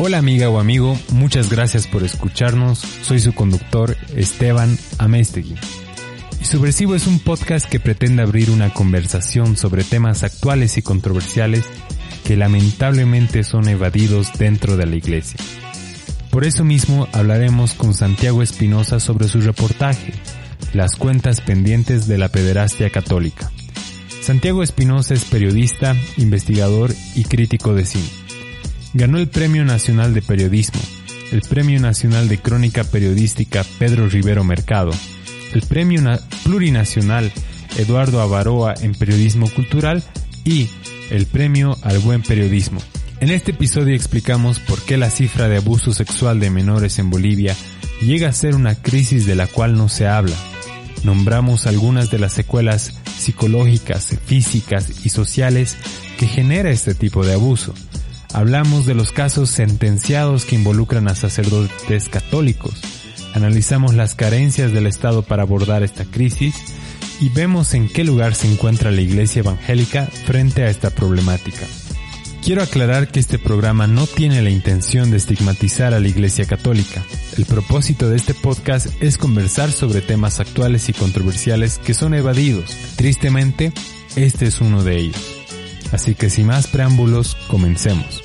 Hola amiga o amigo, muchas gracias por escucharnos. Soy su conductor Esteban Amestegui. Y Subversivo es un podcast que pretende abrir una conversación sobre temas actuales y controversiales que lamentablemente son evadidos dentro de la iglesia. Por eso mismo hablaremos con Santiago Espinosa sobre su reportaje, Las cuentas pendientes de la pederastia católica. Santiago Espinosa es periodista, investigador y crítico de cine. Ganó el Premio Nacional de Periodismo, el Premio Nacional de Crónica Periodística Pedro Rivero Mercado, el Premio Plurinacional Eduardo Avaroa en Periodismo Cultural y el Premio al Buen Periodismo. En este episodio explicamos por qué la cifra de abuso sexual de menores en Bolivia llega a ser una crisis de la cual no se habla. Nombramos algunas de las secuelas psicológicas, físicas y sociales que genera este tipo de abuso Hablamos de los casos sentenciados que involucran a sacerdotes católicos. Analizamos las carencias del Estado para abordar esta crisis y vemos en qué lugar se encuentra la Iglesia Evangélica frente a esta problemática. Quiero aclarar que este programa no tiene la intención de estigmatizar a la Iglesia Católica. El propósito de este podcast es conversar sobre temas actuales y controversiales que son evadidos. Tristemente, este es uno de ellos. Así que sin más preámbulos, comencemos.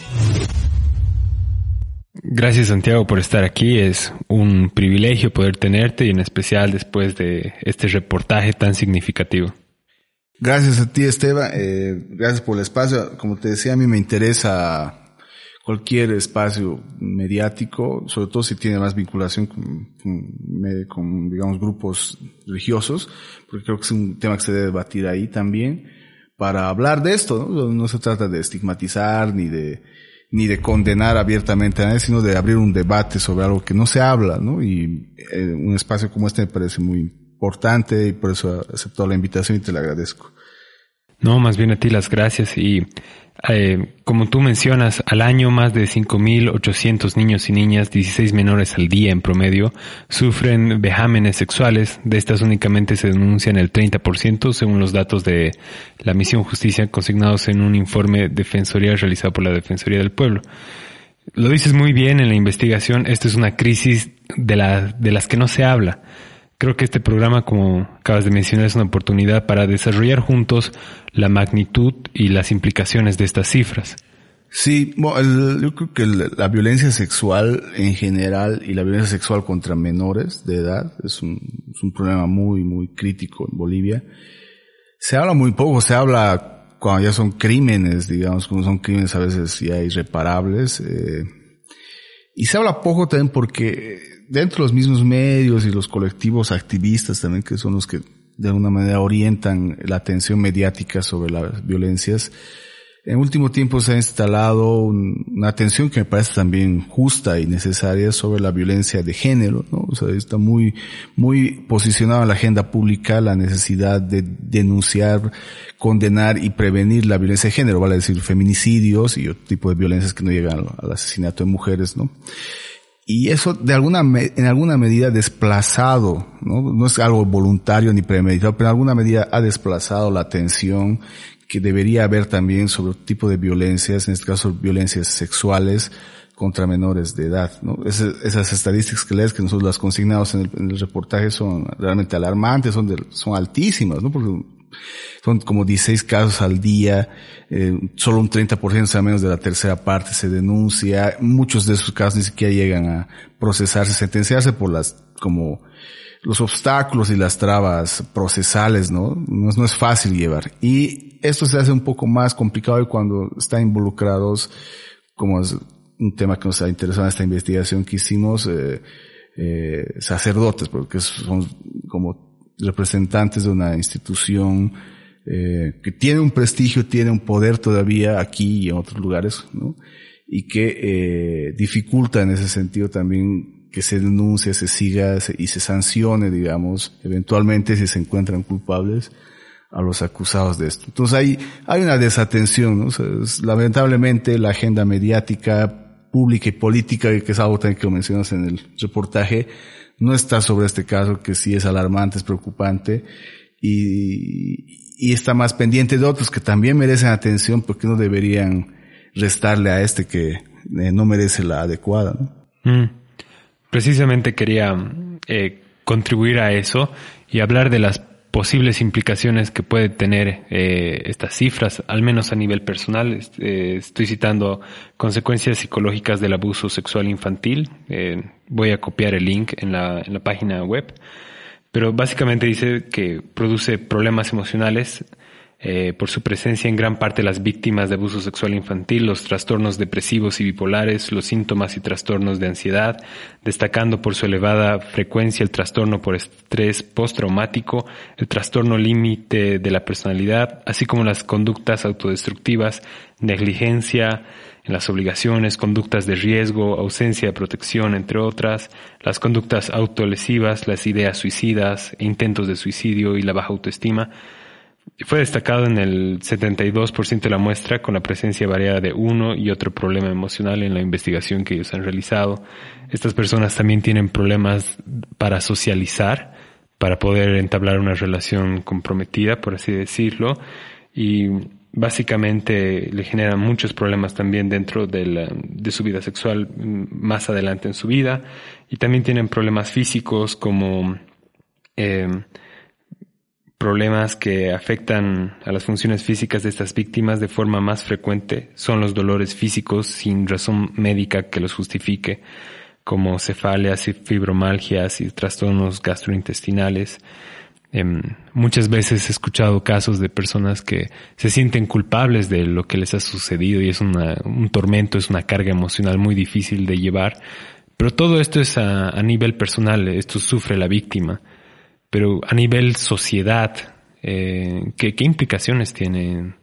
Gracias Santiago por estar aquí. Es un privilegio poder tenerte y en especial después de este reportaje tan significativo. Gracias a ti Esteban, eh, gracias por el espacio. Como te decía, a mí me interesa cualquier espacio mediático, sobre todo si tiene más vinculación con, con, digamos, grupos religiosos, porque creo que es un tema que se debe debatir ahí también para hablar de esto. ¿no? no se trata de estigmatizar ni de ni de condenar abiertamente a nadie, sino de abrir un debate sobre algo que no se habla, ¿no? Y eh, un espacio como este me parece muy importante y por eso acepto la invitación y te la agradezco. No, más bien a ti las gracias y eh, como tú mencionas, al año más de 5.800 niños y niñas, 16 menores al día en promedio, sufren vejámenes sexuales. De estas únicamente se denuncian el 30% según los datos de la Misión Justicia consignados en un informe defensoría realizado por la Defensoría del Pueblo. Lo dices muy bien en la investigación, esta es una crisis de, de las que no se habla. Creo que este programa, como acabas de mencionar, es una oportunidad para desarrollar juntos la magnitud y las implicaciones de estas cifras. Sí, bueno, yo creo que la violencia sexual en general y la violencia sexual contra menores de edad es un, es un problema muy, muy crítico en Bolivia. Se habla muy poco, se habla cuando ya son crímenes, digamos, cuando son crímenes a veces ya irreparables. Eh, y se habla poco también porque dentro de los mismos medios y los colectivos activistas también, que son los que de alguna manera orientan la atención mediática sobre las violencias, en último tiempo se ha instalado una atención que me parece también justa y necesaria sobre la violencia de género, ¿no? O sea, está muy, muy posicionada en la agenda pública la necesidad de denunciar, condenar y prevenir la violencia de género, vale decir feminicidios y otro tipo de violencias que no llegan al asesinato de mujeres, ¿no? Y eso de alguna, en alguna medida desplazado, ¿no? no es algo voluntario ni premeditado, pero en alguna medida ha desplazado la atención que debería haber también sobre tipo de violencias, en este caso violencias sexuales contra menores de edad. ¿no? esas estadísticas que lees, que nosotros las consignamos en el, reportaje son realmente alarmantes, son, son altísimas, ¿no? porque son como 16 casos al día, eh, solo un 30%, o sea, menos de la tercera parte se denuncia. Muchos de esos casos ni siquiera llegan a procesarse, sentenciarse por las, como, los obstáculos y las trabas procesales, ¿no? No, es fácil llevar. Y esto se hace un poco más complicado cuando están involucrados, como es un tema que nos ha interesado en esta investigación que hicimos, eh, eh, sacerdotes, porque son como representantes de una institución eh, que tiene un prestigio, tiene un poder todavía aquí y en otros lugares, ¿no? Y que eh, dificulta en ese sentido también que se denuncie, se siga y se sancione, digamos, eventualmente si se encuentran culpables a los acusados de esto. Entonces hay, hay una desatención, ¿no? lamentablemente la agenda mediática, pública y política, que es algo también que mencionas en el reportaje, no está sobre este caso que sí es alarmante, es preocupante y, y está más pendiente de otros que también merecen atención porque no deberían restarle a este que eh, no merece la adecuada. Mm. Precisamente quería eh, contribuir a eso y hablar de las posibles implicaciones que puede tener eh, estas cifras, al menos a nivel personal. Eh, estoy citando consecuencias psicológicas del abuso sexual infantil. Eh, voy a copiar el link en la, en la página web. Pero básicamente dice que produce problemas emocionales eh, por su presencia en gran parte las víctimas de abuso sexual infantil, los trastornos depresivos y bipolares, los síntomas y trastornos de ansiedad, destacando por su elevada frecuencia el trastorno por estrés postraumático, el trastorno límite de la personalidad, así como las conductas autodestructivas, negligencia, en las obligaciones, conductas de riesgo, ausencia de protección, entre otras, las conductas autolesivas, las ideas suicidas, intentos de suicidio y la baja autoestima, fue destacado en el 72% de la muestra con la presencia variada de uno y otro problema emocional en la investigación que ellos han realizado. Estas personas también tienen problemas para socializar, para poder entablar una relación comprometida, por así decirlo, y básicamente le generan muchos problemas también dentro de, la, de su vida sexual más adelante en su vida, y también tienen problemas físicos como eh, problemas que afectan a las funciones físicas de estas víctimas de forma más frecuente son los dolores físicos sin razón médica que los justifique, como cefaleas y fibromalgias y trastornos gastrointestinales. Eh, muchas veces he escuchado casos de personas que se sienten culpables de lo que les ha sucedido y es una, un tormento, es una carga emocional muy difícil de llevar. Pero todo esto es a, a nivel personal, esto sufre la víctima. Pero a nivel sociedad, eh, ¿qué, ¿qué, implicaciones tienen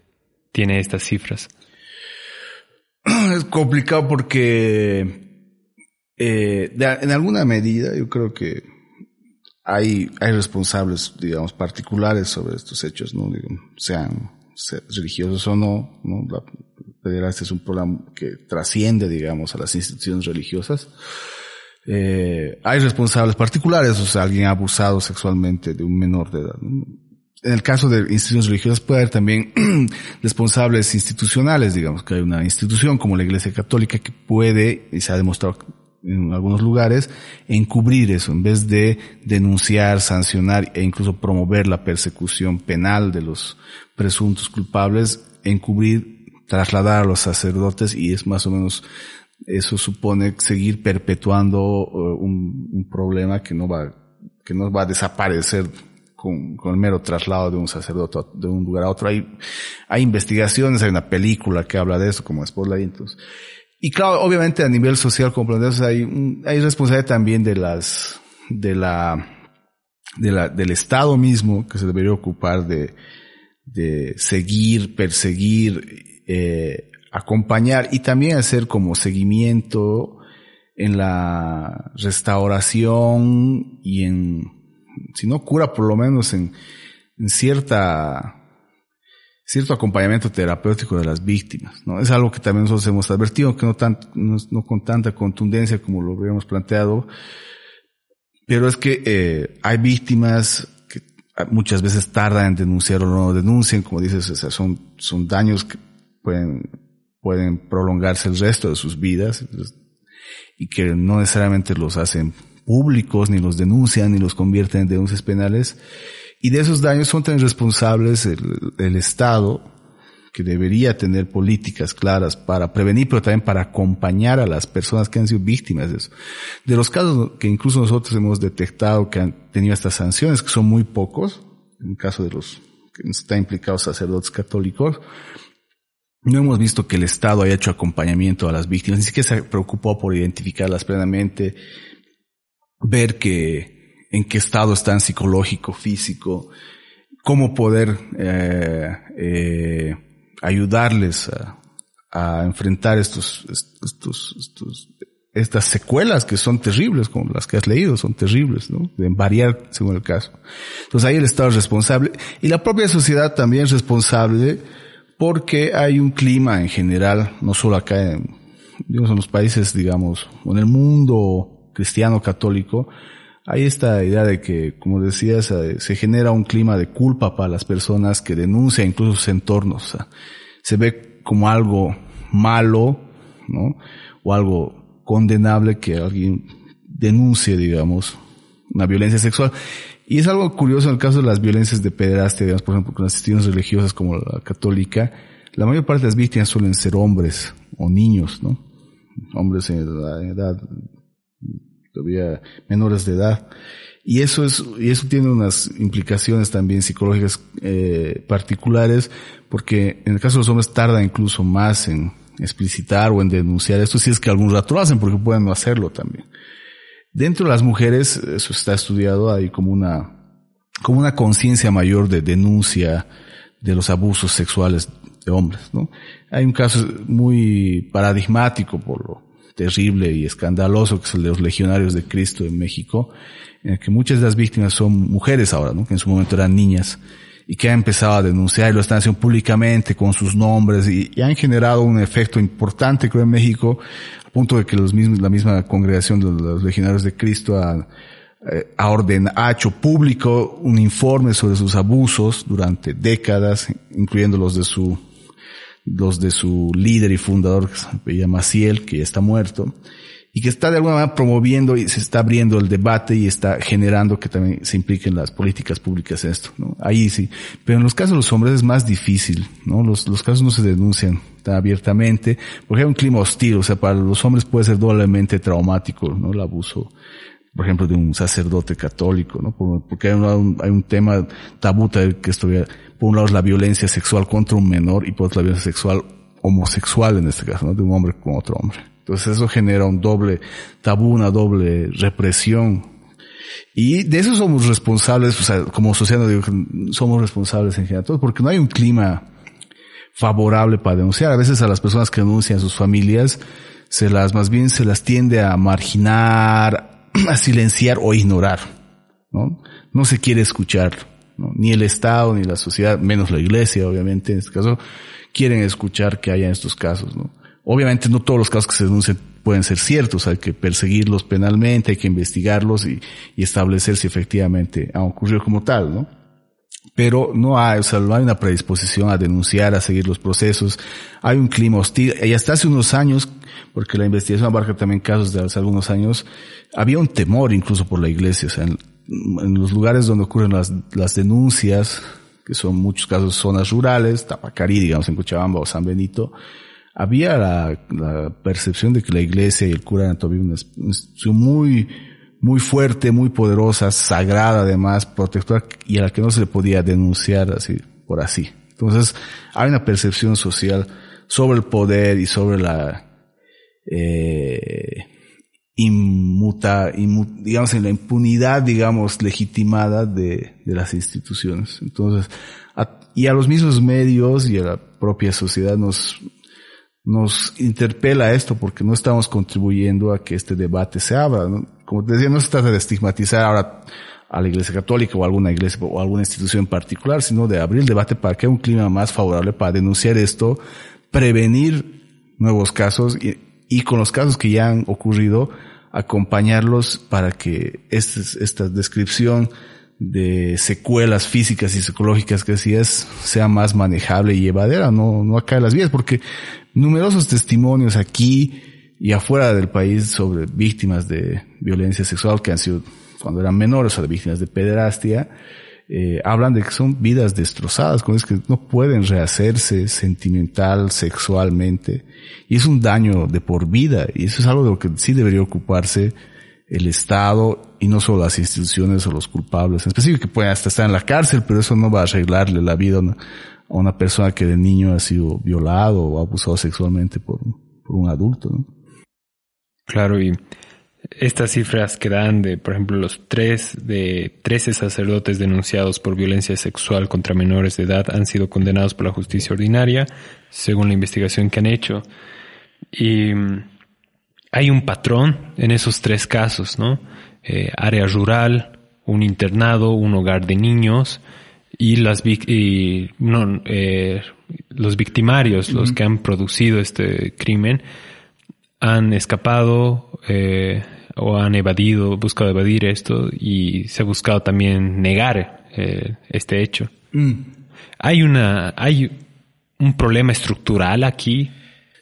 tiene estas cifras? Es complicado porque eh, en alguna medida yo creo que hay, hay responsables, digamos, particulares sobre estos hechos, ¿no? Sean, sean religiosos o no, ¿no? La pederastia es un problema que trasciende, digamos, a las instituciones religiosas eh, hay responsables particulares, o sea, alguien abusado sexualmente de un menor de edad. En el caso de instituciones religiosas puede haber también responsables institucionales, digamos que hay una institución como la Iglesia Católica que puede, y se ha demostrado en algunos lugares, encubrir eso, en vez de denunciar, sancionar e incluso promover la persecución penal de los presuntos culpables, encubrir, trasladar a los sacerdotes y es más o menos eso supone seguir perpetuando uh, un, problema que no va, que no va a desaparecer con, con, el mero traslado de un sacerdote de un lugar a otro. Hay, hay investigaciones, hay una película que habla de eso, como Spotlight. Y claro, obviamente a nivel social, como hay, hay responsabilidad también de las, de la, de la, del Estado mismo que se debería ocupar de, de seguir, perseguir, eh, acompañar y también hacer como seguimiento en la restauración y en, si no cura, por lo menos en, en cierta, cierto acompañamiento terapéutico de las víctimas, ¿no? Es algo que también nosotros hemos advertido, que no, tan, no, con tanta contundencia como lo habíamos planteado, pero es que eh, hay víctimas que muchas veces tardan en denunciar o no denuncian, como dices, son, son daños que pueden pueden prolongarse el resto de sus vidas y que no necesariamente los hacen públicos, ni los denuncian, ni los convierten en denuncias penales. Y de esos daños son tan responsables el, el Estado, que debería tener políticas claras para prevenir, pero también para acompañar a las personas que han sido víctimas de eso. De los casos que incluso nosotros hemos detectado que han tenido estas sanciones, que son muy pocos, en el caso de los que están implicados sacerdotes católicos, no hemos visto que el Estado haya hecho acompañamiento a las víctimas, ni siquiera se preocupó por identificarlas plenamente, ver que en qué estado están psicológico, físico, cómo poder eh, eh, ayudarles a, a, enfrentar estos, estos, estos, estas secuelas que son terribles, como las que has leído, son terribles, ¿no? De variar según el caso. Entonces ahí el Estado es responsable y la propia sociedad también es responsable porque hay un clima en general, no solo acá en, digamos, en los países, digamos, en el mundo cristiano católico, hay esta idea de que, como decías, eh, se genera un clima de culpa para las personas que denuncian incluso sus entornos. se ve como algo malo, ¿no? o algo condenable que alguien denuncie, digamos, una violencia sexual. Y es algo curioso en el caso de las violencias de pederastia, digamos, por ejemplo, con las instituciones religiosas como la católica, la mayor parte de las víctimas suelen ser hombres o niños, ¿no? Hombres en edad, todavía menores de edad. Y eso es, y eso tiene unas implicaciones también psicológicas eh, particulares, porque en el caso de los hombres tarda incluso más en explicitar o en denunciar esto, si es que algún rato lo hacen, porque pueden no hacerlo también. Dentro de las mujeres, eso está estudiado, hay como una, como una conciencia mayor de denuncia de los abusos sexuales de hombres, ¿no? Hay un caso muy paradigmático por lo terrible y escandaloso que es el de los legionarios de Cristo en México, en el que muchas de las víctimas son mujeres ahora, ¿no? Que en su momento eran niñas y que han empezado a denunciar y lo están haciendo públicamente con sus nombres y, han generado un efecto importante creo en México a punto de que los mismos, la misma congregación de los legionarios de Cristo ha, eh, ha, ha hecho público un informe sobre sus abusos durante décadas, incluyendo los de su, los de su líder y fundador, que se llama Ciel, que ya está muerto y que está de alguna manera promoviendo y se está abriendo el debate y está generando que también se impliquen las políticas públicas esto, ¿no? Ahí sí. Pero en los casos de los hombres es más difícil, ¿no? Los, los casos no se denuncian tan abiertamente porque hay un clima hostil, o sea, para los hombres puede ser doblemente traumático, ¿no? El abuso, por ejemplo, de un sacerdote católico, ¿no? Porque hay un, hay un tema tabú que esto, por un lado es la violencia sexual contra un menor y por otro la violencia sexual homosexual en este caso, ¿no? De un hombre con otro hombre. Entonces eso genera un doble tabú, una doble represión. Y de eso somos responsables, o sea, como sociedad digo, somos responsables en general, porque no hay un clima favorable para denunciar. A veces a las personas que denuncian a sus familias, se las, más bien se las tiende a marginar, a silenciar o ignorar, ¿no? No se quiere escuchar, Ni el Estado, ni la sociedad, menos la iglesia, obviamente, en este caso, quieren escuchar que haya estos casos, ¿no? Obviamente no todos los casos que se denuncian pueden ser ciertos, hay que perseguirlos penalmente, hay que investigarlos y, establecer si efectivamente han ocurrido como tal, ¿no? Pero no hay, o sea, no hay una predisposición a denunciar, a seguir los procesos. Hay un clima hostil. Y hasta hace unos años, porque la investigación abarca también casos de hace algunos años, había un temor incluso por la iglesia. O sea, en, los lugares donde ocurren las, denuncias, que son muchos casos zonas rurales, Tapacarí, digamos, en Cochabamba o San Benito, había la, percepción de que la iglesia y el cura eran todavía una institución muy, muy fuerte, muy poderosa, sagrada además, protectora y a la que no se le podía denunciar así, por así. Entonces, hay una percepción social sobre el poder y sobre la, eh, inmuta, digamos, en la impunidad, digamos, legitimada de, de las instituciones. Entonces, y a los mismos medios y a la propia sociedad nos, nos interpela esto porque no estamos contribuyendo a que este debate se abra. Como te decía, no se trata de estigmatizar ahora a la Iglesia Católica o alguna iglesia o alguna institución en particular, sino de abrir el debate para que haya un clima más favorable para denunciar esto, prevenir nuevos casos y, con los casos que ya han ocurrido, acompañarlos para que este, esta descripción de secuelas físicas y psicológicas que decías sea más manejable y llevadera, no, no acá las vías, porque numerosos testimonios aquí y afuera del país sobre víctimas de violencia sexual que han sido cuando eran menores o de víctimas de pederastia, eh, hablan de que son vidas destrozadas, con es que no pueden rehacerse sentimental, sexualmente, y es un daño de por vida, y eso es algo de lo que sí debería ocuparse el Estado y no solo las instituciones o los culpables, en específico que pueden hasta estar en la cárcel, pero eso no va a arreglarle la vida a una, persona que de niño ha sido violado o abusado sexualmente por, un adulto. Claro, y estas cifras que dan de, por ejemplo, los tres de 13 sacerdotes denunciados por violencia sexual contra menores de edad han sido condenados por la justicia ordinaria, según la investigación que han hecho. Y hay un patrón en esos tres casos, ¿no? Eh, área rural, un internado, un hogar de niños y, las, y no, eh, los victimarios, los que han producido este crimen, han escapado eh, o han evadido, buscado evadir esto y se ha buscado también negar eh, este hecho. Mm. Hay una, hay un problema estructural aquí.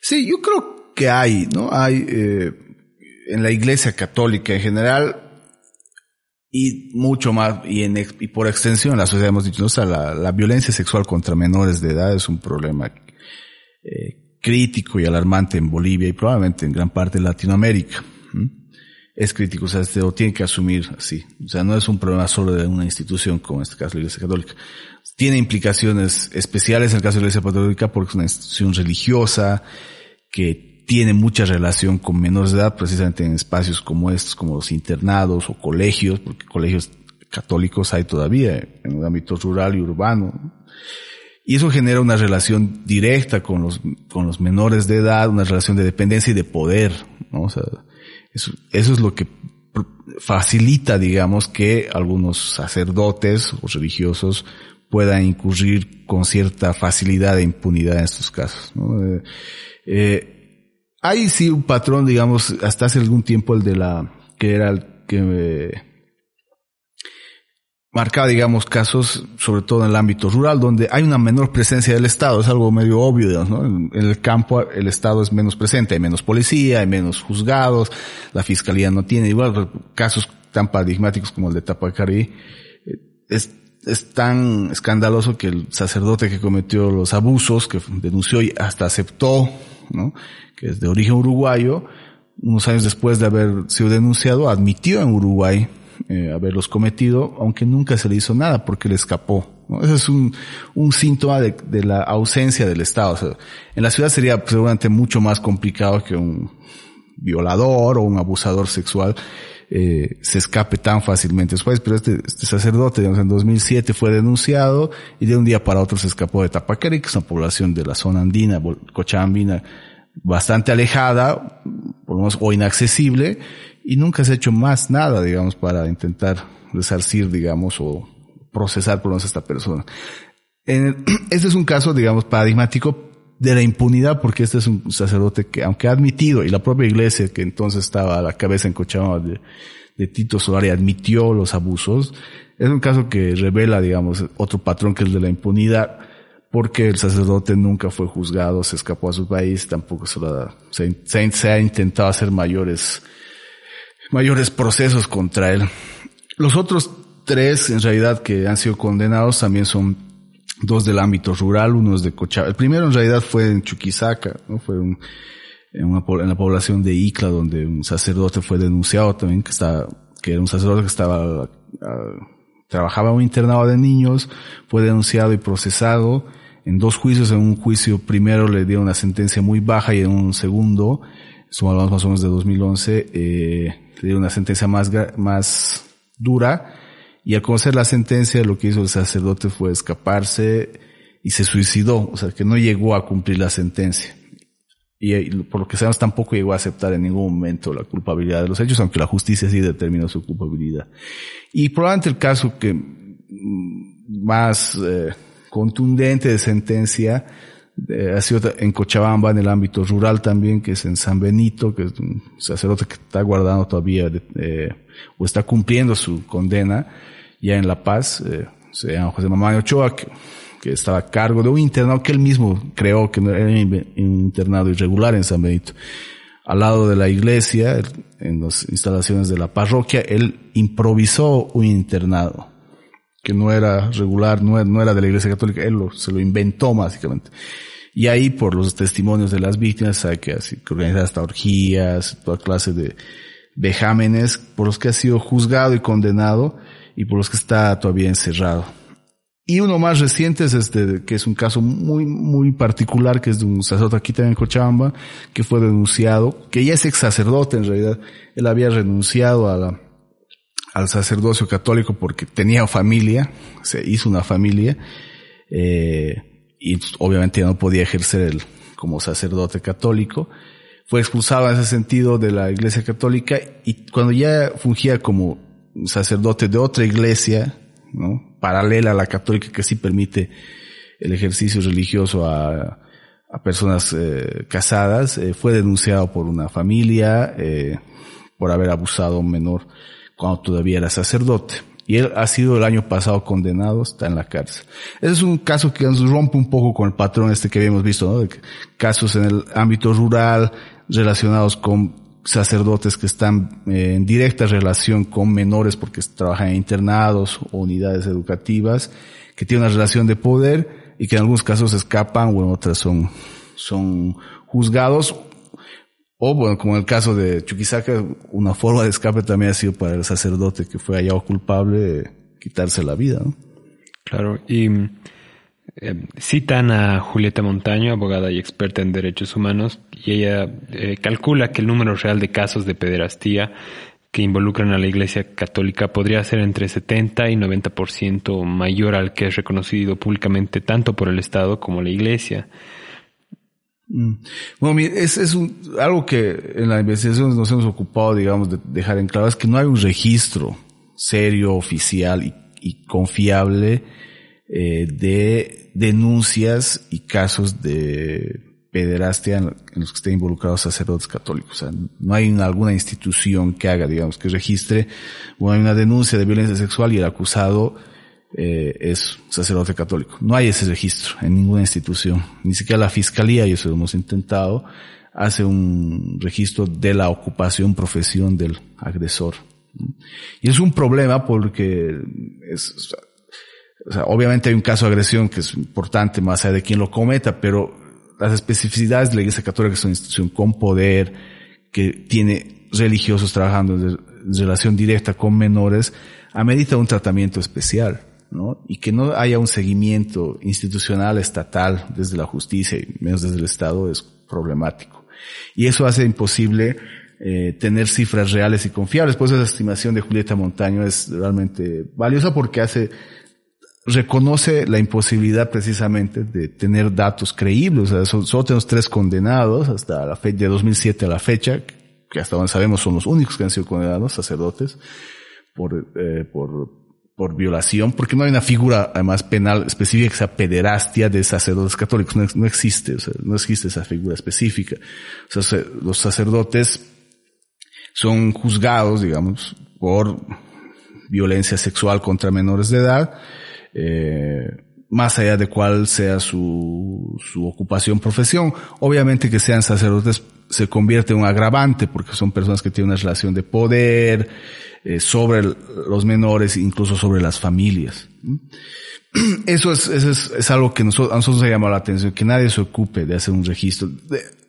Sí, yo creo que hay, ¿no? Hay en la Iglesia Católica en general y mucho más, y, en, por extensión la sociedad hemos dicho, o sea, la, violencia sexual contra menores de edad es un problema eh, crítico y alarmante en Bolivia y probablemente en gran parte de Latinoamérica. Es crítico, o sea, se lo tiene que asumir así. O sea, no es un problema solo de una institución como en este caso la Iglesia Católica. Tiene implicaciones especiales en el caso de la Iglesia Católica porque es una institución religiosa que tiene mucha relación con menores de edad, precisamente en espacios como estos, como los internados o colegios, porque colegios católicos hay todavía en el ámbito rural y urbano. Y eso genera una relación directa con los, con los menores de edad, una relación de dependencia y de poder, ¿no? O sea, eso, es lo que facilita, digamos, que algunos sacerdotes o religiosos puedan incurrir con cierta facilidad e impunidad en estos casos. ¿no? Eh, eh, hay sí un patrón, digamos, hasta hace algún tiempo el de la, que era el que me marcaba, digamos, casos, sobre todo en el ámbito rural, donde hay una menor presencia del Estado, es algo medio obvio, ¿no? En, el campo el Estado es menos presente, hay menos policía, hay menos juzgados, la fiscalía no tiene, igual casos tan paradigmáticos como el de Tapacari, eh, es, es tan escandaloso que el sacerdote que cometió los abusos, que denunció y hasta aceptó, ¿no? que es de origen uruguayo, unos años después de haber sido denunciado, admitió en Uruguay eh, haberlos cometido, aunque nunca se le hizo nada porque le escapó. Ese es un, síntoma de, la ausencia del Estado. En la ciudad sería seguramente mucho más complicado que un violador o un abusador sexual eh, se escape tan fácilmente después, pero este, este sacerdote, digamos, en 2007 fue denunciado y de un día para otro se escapó de Tapaqueri, que es una población de la zona andina, cochabambina, bastante alejada, por lo menos, o inaccesible, y nunca se ha hecho más nada, digamos, para intentar resarcir, digamos, o procesar por lo menos a esta persona. Este es un caso, digamos, paradigmático de la impunidad, porque este es un sacerdote que, aunque ha admitido, y la propia iglesia que entonces estaba a la cabeza en Cochabamba de, Tito Solari admitió los abusos, es un caso que revela, digamos, otro patrón que es el de la impunidad porque el sacerdote nunca fue juzgado, se escapó a su país, tampoco se, se, ha intentado hacer mayores, mayores procesos contra él. Los otros tres, en realidad, que han sido condenados también son dos del ámbito rural, uno es de Cochabamba. El primero en realidad fue en Chuquisaca, ¿no? Fue un, en, una, en la población de Icla, donde un sacerdote fue denunciado también, que está, que era un sacerdote que estaba, uh, trabajaba en un internado de niños, fue denunciado y procesado en dos juicios, en un juicio primero le dio una sentencia muy baja y en un segundo, hablamos más o menos de 2011, eh, le dio una sentencia más, más dura y al conocer la sentencia lo que hizo el sacerdote fue escaparse y se suicidó, o sea que no llegó a cumplir la sentencia. Y por lo que sabemos tampoco llegó a aceptar en ningún momento la culpabilidad de los hechos, aunque la justicia sí determinó su culpabilidad. Y probablemente el caso que mm, más eh, contundente de sentencia eh, ha sido en Cochabamba, en el ámbito rural también, que es en San Benito, que es un sacerdote que está guardando todavía eh, o está cumpliendo su condena, ya en La Paz, eh, se llama José Mamá Ochoa, que, estaba a cargo de un internado que él mismo creó, que era un internado irregular en San Benito. Al lado de la iglesia, en las instalaciones de la parroquia, él improvisó un internado que no era regular, no era, de la Iglesia Católica, él se lo inventó básicamente. Y ahí, por los testimonios de las víctimas, sabe que, que organiza hasta orgías, toda clase de vejámenes, por los que ha sido juzgado y condenado, y por los que está todavía encerrado. Y uno más reciente es este, que es un caso muy, muy particular, que es de un sacerdote aquí también en Cochabamba, que fue denunciado, que ya es ex sacerdote en realidad. Él había renunciado a la, al sacerdocio católico porque tenía familia, se hizo una familia, eh, y obviamente ya no podía ejercer el, como sacerdote católico. Fue expulsado en ese sentido de la iglesia católica y cuando ya fungía como sacerdote de otra iglesia, ¿no? paralela a la católica que sí permite el ejercicio religioso a, a personas eh, casadas, eh, fue denunciado por una familia eh, por haber abusado a un menor cuando todavía era sacerdote. Y él ha sido el año pasado condenado, está en la cárcel. Ese es un caso que nos rompe un poco con el patrón este que habíamos visto, ¿no? De casos en el ámbito rural relacionados con sacerdotes que están eh, en directa relación con menores porque trabajan en internados o unidades educativas, que tienen una relación de poder y que en algunos casos escapan o en otras son, son juzgados o bueno, como en el caso de Chuquisaca, una forma de escape también ha sido para el sacerdote que fue hallado culpable quitarse la vida. Claro, y eh, citan a Julieta Montaño, abogada y experta en derechos humanos, y ella eh, calcula que el número real de casos de pederastía que involucran a la Iglesia Católica podría ser entre 70 y 90% mayor al que es reconocido públicamente tanto por el Estado como la Iglesia. Mm. Bueno, es, es algo que en la investigación nos hemos ocupado, digamos, de dejar en claro, es que no hay un registro serio, oficial y, confiable eh, de denuncias y casos de pederastia en, los que estén involucrados sacerdotes católicos. O sea, no hay alguna institución que haga, digamos, que registre, una denuncia de violencia sexual y el acusado eh, es sacerdote católico. No hay ese registro en ninguna institución, ni siquiera la fiscalía, y eso hemos intentado, hace un registro de la ocupación, profesión del agresor. Y es un problema porque es, obviamente hay un caso de agresión que es importante más allá de quién lo cometa, pero las especificidades de la Iglesia Católica es una institución con poder, que tiene religiosos trabajando en relación directa con menores, amerita un tratamiento especial. ¿no? Y que no haya un seguimiento institucional, estatal, desde la justicia y menos desde el Estado es problemático. Y eso hace imposible eh, tener cifras reales y confiables. Por eso esa estimación de Julieta Montaño es realmente valiosa porque hace, reconoce la imposibilidad precisamente de tener datos creíbles. O sea, solo tenemos tres condenados hasta la fecha, de 2007 a la fecha, que hasta donde sabemos son los únicos que han sido condenados, sacerdotes, por, eh, por por violación, porque no hay una figura además penal específica que sea pederastia de sacerdotes católicos, no, existe, o sea, no existe esa figura específica. O sea, los sacerdotes son juzgados, digamos, por violencia sexual contra menores de edad, eh, más allá de cuál sea su, su ocupación, profesión. Obviamente que sean sacerdotes se convierte en un agravante porque son personas que tienen una relación de poder, eh, sobre los menores, incluso sobre las familias. Eso es, eso es, algo que nosotros, a nosotros nos ha llamado la atención, que nadie se ocupe de hacer un registro.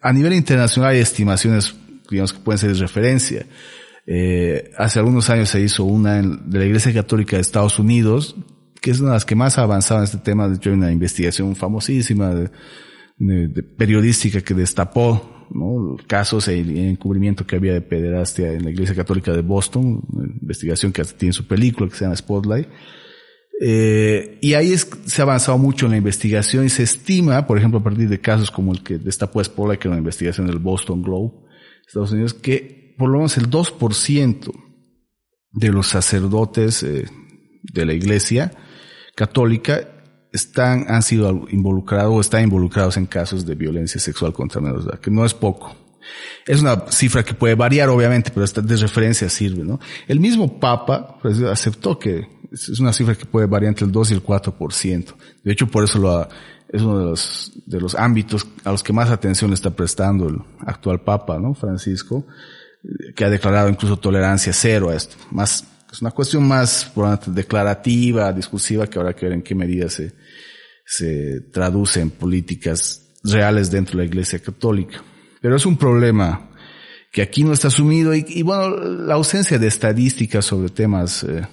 a nivel internacional hay estimaciones, digamos, que pueden ser de referencia. Eh, hace algunos años se hizo una de la Iglesia Católica de Estados Unidos, que es una de las que más ha avanzado en este tema. De hecho, hay una investigación famosísima de periodística que destapó ¿no? casos e encubrimiento que había de pederastia en la Iglesia Católica de Boston, una investigación que tiene su película que se llama Spotlight. Eh, y ahí se ha avanzado mucho en la investigación y se estima, por ejemplo, a partir de casos como el que destapó Spotlight, que era una investigación del Boston Globe, Estados Unidos, que por lo menos el 2% de los sacerdotes eh, de la Iglesia católica están, han sido involucrados o están involucrados en casos de violencia sexual contra menores que no es poco. Es una cifra que puede variar, obviamente, pero esta de referencia sirve, ¿no? El mismo Papa pues, aceptó que es una cifra que puede variar entre el 2 y el 4%. De hecho, por eso lo es uno de los, de los ámbitos a los que más atención está prestando el actual Papa, ¿no? Francisco, que ha declarado incluso tolerancia cero a esto. Más es una cuestión más declarativa, discursiva, que habrá que ver en qué medida se, se traduce en políticas reales dentro de la Iglesia Católica. Pero es un problema que aquí no está asumido y, bueno, la ausencia de estadísticas sobre temas eh,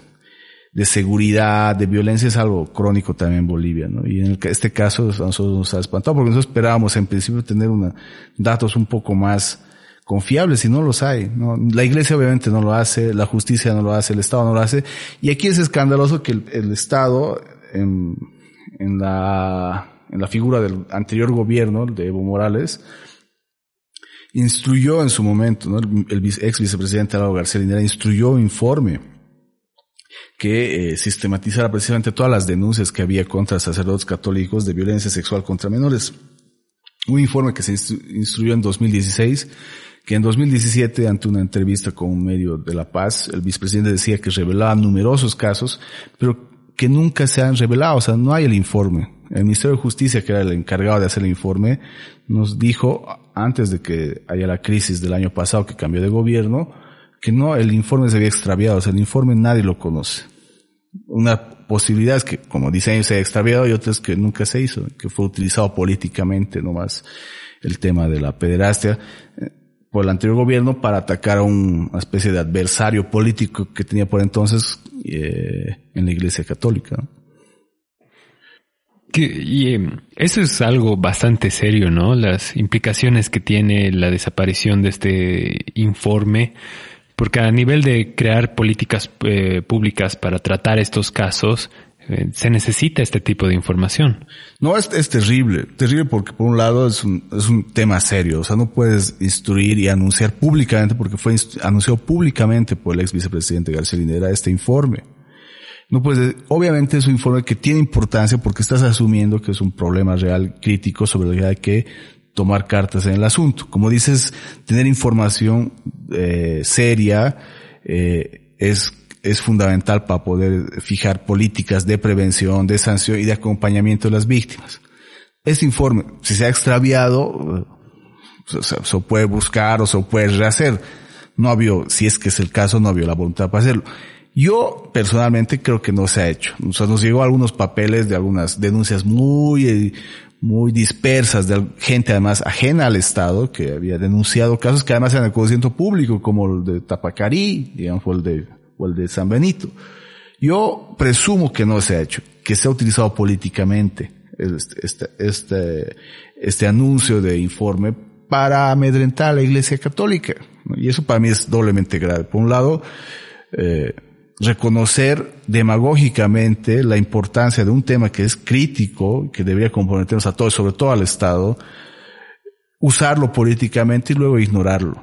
de seguridad, de violencia es algo crónico también en Bolivia, ¿no? Y en este caso a nosotros nos ha espantado porque nosotros esperábamos en principio tener una, datos un poco más confiables y no los hay. ¿no? La iglesia obviamente no lo hace, la justicia no lo hace, el Estado no lo hace. Y aquí es escandaloso que el, Estado, en, en, la, en la figura del anterior gobierno de Evo Morales, instruyó en su momento, ¿no? el, ex vicepresidente Álvaro García Linera instruyó un informe que eh, sistematizara precisamente todas las denuncias que había contra sacerdotes católicos de violencia sexual contra menores. un informe que se instruyó en 2016, que en 2017, ante una entrevista con un medio de La Paz, el vicepresidente decía que revelaba numerosos casos, pero que nunca se han revelado, o sea, no hay el informe. El Ministerio de Justicia, que era el encargado de hacer el informe, nos dijo, antes de que haya la crisis del año pasado que cambió de gobierno, que no, el informe se había extraviado, o sea, el informe nadie lo conoce. Una posibilidad es que, como dicen, se haya extraviado y otra es que nunca se hizo, que fue utilizado políticamente nomás el tema de la pederastia por el anterior gobierno para atacar a una especie de adversario político que tenía por entonces eh, en la Iglesia Católica. y em, eso es algo bastante serio, ¿no? Las implicaciones que tiene la desaparición de este informe porque a nivel de crear políticas eh, públicas para tratar estos casos, eh, se necesita este tipo de información. No, es, es terrible, terrible porque por un lado es un, es un tema serio, o sea, no puedes instruir y anunciar públicamente, porque fue anunciado públicamente por el ex vicepresidente García Linera este informe. No puedes, obviamente es un informe que tiene importancia porque estás asumiendo que es un problema real crítico sobre hay que tomar cartas en el asunto. Como dices, tener información eh, seria eh, es es fundamental para poder fijar políticas de prevención, de sanción y de acompañamiento de las víctimas. Este informe, si se ha extraviado, se, puede buscar o se puede rehacer. No había, si es que es el caso, no había la voluntad para hacerlo. Yo personalmente creo que no se ha hecho. O sea, nos llegó algunos papeles de algunas denuncias muy, muy dispersas de gente además ajena al Estado que había denunciado casos que además eran de conocimiento público como el de Tapacarí, digamos, o el de, el de San Benito. Yo presumo que no se ha hecho, que se ha utilizado políticamente este, este, este, este anuncio de informe para amedrentar a la Iglesia Católica. Y eso para mí es doblemente grave. Por un lado, eh, reconocer demagógicamente la importancia de un tema que es crítico, que debería comprometernos a todos, sobre todo al Estado, usarlo políticamente y luego ignorarlo.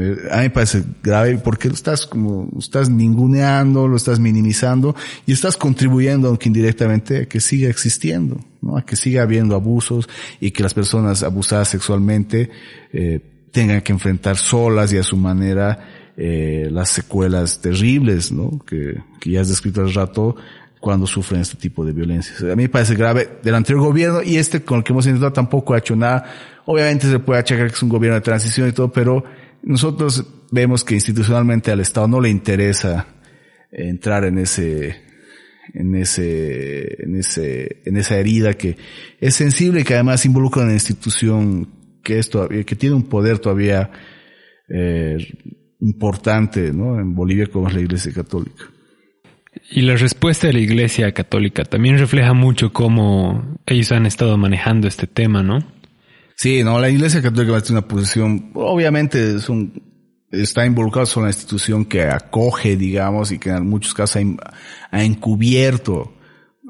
Eh, a mí me parece grave porque lo estás como, estás ninguneando, lo estás minimizando y estás contribuyendo, aunque indirectamente, a que siga existiendo, a que siga habiendo abusos y que las personas abusadas sexualmente eh, tengan que enfrentar solas y a su manera eh, las secuelas terribles, ¿no? Que, que ya has descrito al rato cuando sufren este tipo de violencias. A mí me parece grave del anterior gobierno y este con el que hemos intentado tampoco ha hecho nada. Obviamente se puede achacar que es un gobierno de transición y todo, pero nosotros vemos que institucionalmente al Estado no le interesa entrar en ese, en ese, en ese, en esa herida que es sensible y que además involucra una institución que es todavía, que tiene un poder todavía eh, importante ¿no? en Bolivia como es la Iglesia Católica. Y la respuesta de la Iglesia Católica también refleja mucho cómo ellos han estado manejando este tema, ¿no? Sí, no, la Iglesia Católica tiene una posición, obviamente es un, está involucrado con una institución que acoge, digamos, y que en muchos casos ha, encubierto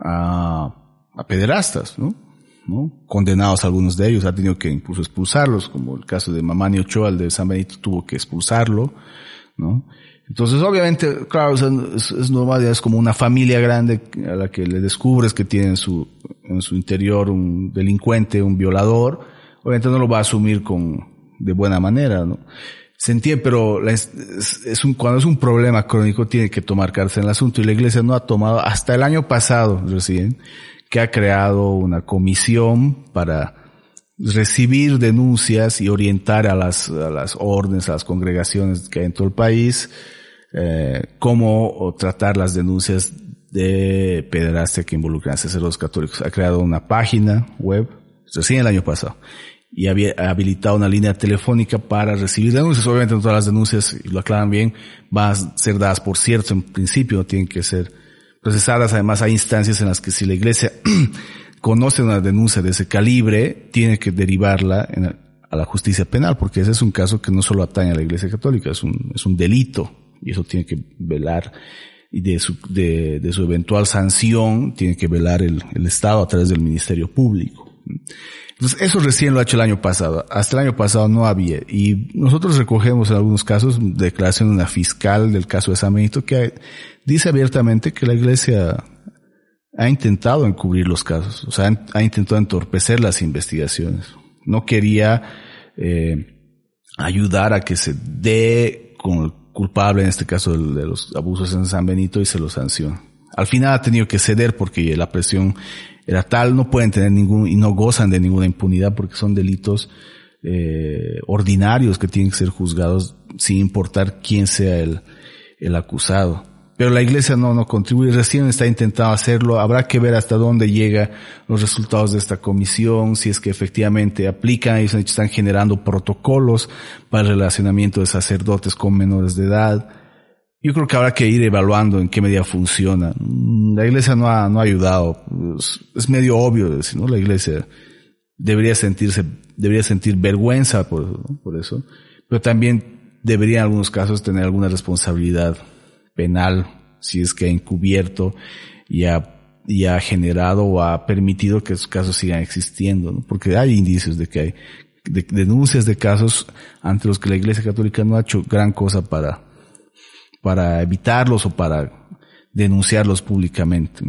a, a pederastas, ¿no? ¿No? Condenados algunos de ellos, ha tenido que incluso expulsarlos, como el caso de Mamani Ochoa, el de San Benito tuvo que expulsarlo, ¿no? Entonces, obviamente, claro, es, normal, es como una familia grande a la que le descubres que tiene en su, en su interior un delincuente, un violador, obviamente no lo va a asumir con, de buena manera, ¿no? Se entiende, pero es, es, un, cuando es un problema crónico tiene que tomar cárcel en el asunto y la iglesia no ha tomado, hasta el año pasado recién, que ha creado una comisión para recibir denuncias y orientar a las, a las órdenes, a las congregaciones que hay en todo el país, eh, cómo tratar las denuncias de pederastia que involucran a sacerdotes católicos. Ha creado una página web, recién el año pasado, y había habilitado una línea telefónica para recibir denuncias. Obviamente todas las denuncias, lo aclaran bien, van a ser dadas por cierto en principio, tienen que ser procesadas. Además, hay instancias en las que si la iglesia conoce una denuncia de ese calibre, tiene que derivarla a la justicia penal, porque ese es un caso que no solo atañe a la iglesia católica, es un, es un delito y eso tiene que velar y de su, de, de su eventual sanción tiene que velar el, el Estado a través del Ministerio Público. Entonces, eso recién lo ha hecho el año pasado. Hasta el año pasado no había. Y nosotros recogemos en algunos casos declaración de una fiscal del caso de San Benito que dice abiertamente que la iglesia ha intentado encubrir los casos. O sea, ha intentado entorpecer las investigaciones. no quería eh, ayudar a que se dé con el culpable, en este caso de los abusos en San Benito, y se lo sanciona. Al final ha tenido que ceder porque la presión era tal, no pueden tener ningún, y no gozan de ninguna impunidad porque son delitos eh, ordinarios que tienen que ser juzgados sin importar quién sea el, el acusado. Pero la iglesia no, no contribuye, recién está intentando hacerlo, habrá que ver hasta dónde llega los resultados de esta comisión, si es que efectivamente aplican, ellos están generando protocolos para el relacionamiento de sacerdotes con menores de edad. Yo creo que habrá que ir evaluando en qué medida funciona. La iglesia no ha, no ha ayudado, es, medio obvio ¿no? La iglesia debería sentirse, debería sentir vergüenza por, por eso, pero también debería en algunos casos tener alguna responsabilidad penal si es que ha encubierto y ha, y ha generado o ha permitido que esos casos sigan existiendo, porque hay indicios de que hay denuncias de casos ante los que la Iglesia Católica no ha hecho gran cosa para, para evitarlos o para denunciarlos públicamente.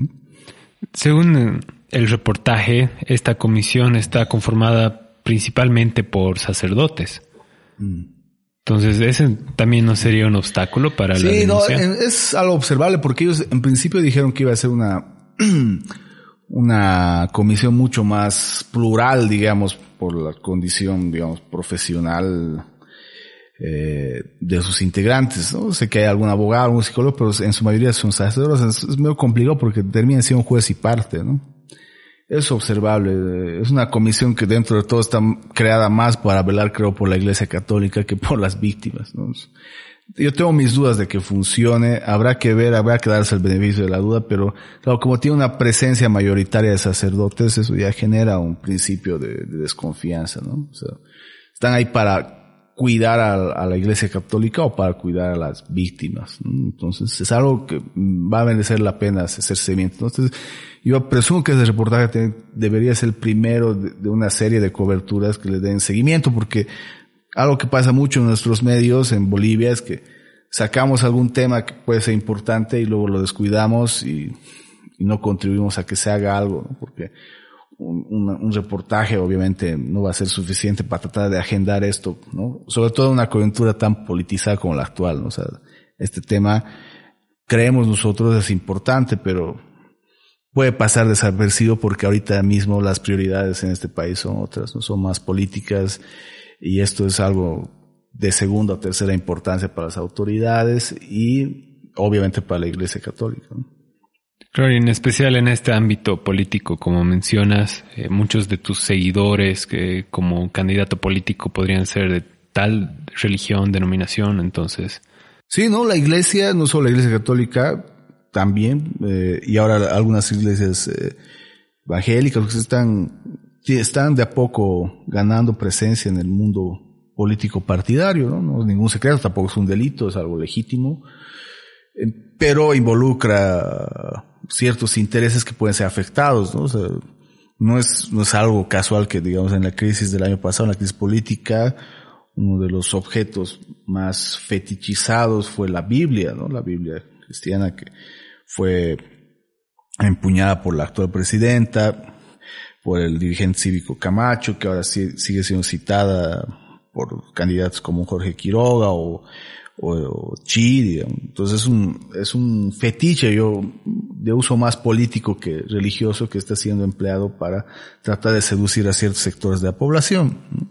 Según el reportaje, esta comisión está conformada principalmente por sacerdotes. Mm. Entonces, ese también no sería un obstáculo para la denuncia. Sí, no, es algo observable porque ellos en principio dijeron que iba a ser una, una comisión mucho más plural, digamos, por la condición, digamos, profesional eh, de sus integrantes. ¿no? Sé que hay algún abogado, algún psicólogo, pero en su mayoría son sacerdotes. Es, medio complicado porque termina siendo un juez y parte, ¿no? Es observable. Es una comisión que dentro de todo está creada más para velar, creo, por la Iglesia Católica que por las víctimas. ¿no? Yo tengo mis dudas de que funcione. Habrá que ver, habrá que darse el beneficio de la duda, pero claro, como tiene una presencia mayoritaria de sacerdotes, eso ya genera un principio de, desconfianza, ¿no? O sea, están ahí para cuidar a, la Iglesia Católica o para cuidar a las víctimas. Entonces, es algo que va a merecer la pena hacer seguimiento. Entonces, yo presumo que ese reportaje debería ser el primero de, una serie de coberturas que le den seguimiento, porque algo que pasa mucho en nuestros medios en Bolivia es que sacamos algún tema que puede ser importante y luego lo descuidamos y, no contribuimos a que se haga algo, porque un, reportaje obviamente no va a ser suficiente para tratar de agendar esto, ¿no? Sobre todo en una coyuntura tan politizada como la actual, ¿no? O sea, este tema creemos nosotros es importante, pero puede pasar desapercibido porque ahorita mismo las prioridades en este país son otras, no son más políticas y esto es algo de segunda o tercera importancia para las autoridades y obviamente para la Iglesia Católica. Claro, y en especial en este ámbito político, como mencionas, eh, muchos de tus seguidores que como candidato político podrían ser de tal religión, denominación, entonces. Sí, no, la Iglesia, no solo la Iglesia Católica, también, eh, y ahora algunas iglesias eh, evangélicas que están, están de a poco ganando presencia en el mundo político partidario, ¿no? No es ningún secreto, tampoco es un delito, es algo legítimo, pero involucra ciertos intereses que pueden ser afectados, ¿no? No es, no es algo casual que, digamos, en la crisis del año pasado, en la crisis política, uno de los objetos más fetichizados fue la Biblia, ¿no? La Biblia cristiana que fue empuñada por la actual presidenta, por el dirigente cívico Camacho, que ahora sigue siendo citada por candidatos como Jorge Quiroga o, o, Entonces es un, es un fetiche yo, de uso más político que religioso que está siendo empleado para tratar de seducir a ciertos sectores de la población.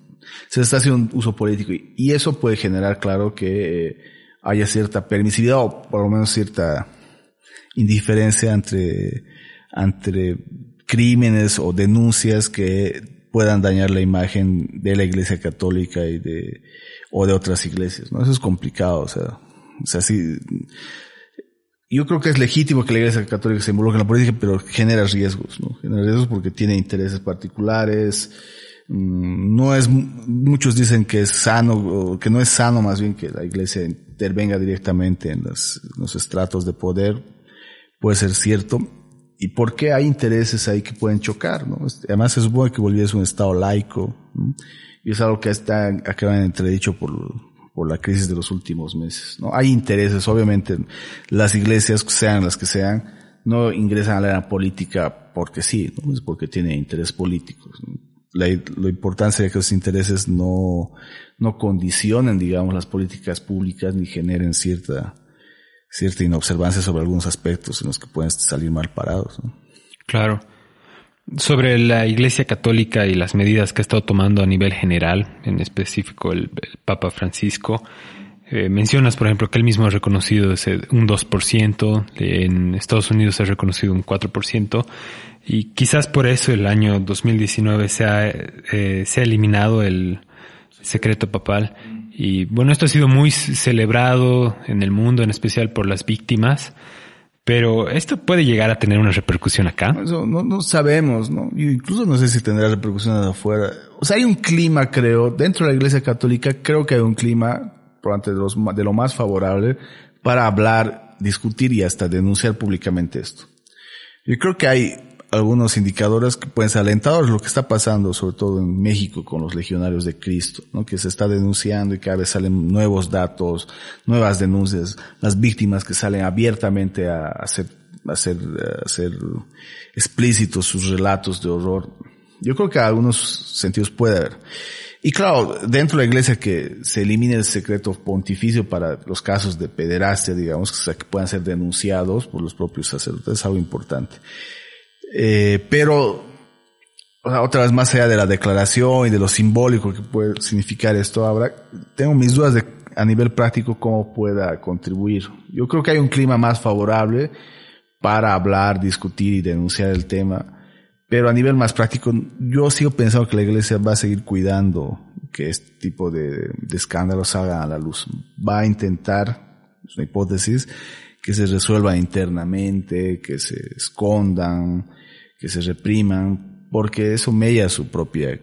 Se está haciendo un uso político y, eso puede generar, claro, que eh, haya cierta permisividad o por lo menos cierta indiferencia entre, entre crímenes o denuncias que puedan dañar la imagen de la iglesia católica y de, o de otras iglesias, ¿no? Eso es complicado, o sea, o sea, sí, yo creo que es legítimo que la iglesia católica se involucre en la política, pero genera riesgos, ¿no? Genera riesgos porque tiene intereses particulares, mm, no es, muchos dicen que es sano, que no es sano más bien que la iglesia intervenga directamente en los, en los estratos de poder, puede ser cierto. ¿Y por qué hay intereses ahí que pueden chocar? ¿no? Además se supone que Bolivia es un Estado laico y es algo que está acá en entredicho por, por la crisis de los últimos meses. ¿no? Hay intereses, obviamente las iglesias, sean las que sean, no ingresan a la política porque sí, ¿no? es porque tienen intereses políticos. la, importancia de que esos intereses no, no condicionen, digamos, las políticas públicas ni generen cierta, cierta inobservancia sobre algunos aspectos en los que pueden salir mal parados. Claro. Sobre la Iglesia Católica y las medidas que ha estado tomando a nivel general, en específico el, Papa Francisco, eh, mencionas, por ejemplo, que él mismo ha reconocido ese un 2%, en Estados Unidos ha reconocido un 4%, y quizás por eso el año 2019 se ha, eh, se ha eliminado el secreto papal. Y bueno, esto ha sido muy celebrado en el mundo, en especial por las víctimas. Pero esto puede llegar a tener una repercusión acá. no, no sabemos, ¿no? Yo incluso no sé si tendrá repercusión afuera. O sea, hay un clima, creo, dentro de la Iglesia Católica, creo que hay un clima, por de, los, de lo más favorable, para hablar, discutir y hasta denunciar públicamente esto. Yo creo que hay algunos indicadores que pueden ser alentadores, lo que está pasando sobre todo en México con los legionarios de Cristo, ¿no? que se está denunciando y cada vez salen nuevos datos, nuevas denuncias, las víctimas que salen abiertamente a hacer, a hacer, a hacer explícitos sus relatos de horror. Yo creo que en algunos sentidos puede haber. Y claro, dentro de la iglesia que se elimine el secreto pontificio para los casos de pederastia, digamos, que puedan ser denunciados por los propios sacerdotes, es algo importante. Eh, pero, otra vez más allá de la declaración y de lo simbólico que puede significar esto, ahora tengo mis dudas de a nivel práctico cómo pueda contribuir. Yo creo que hay un clima más favorable para hablar, discutir y denunciar el tema. Pero a nivel más práctico, yo sigo pensando que la iglesia va a seguir cuidando que este tipo de, de escándalos salgan a la luz. Va a intentar, es una hipótesis, que se resuelva internamente, que se escondan, que se repriman, porque eso mella su propia,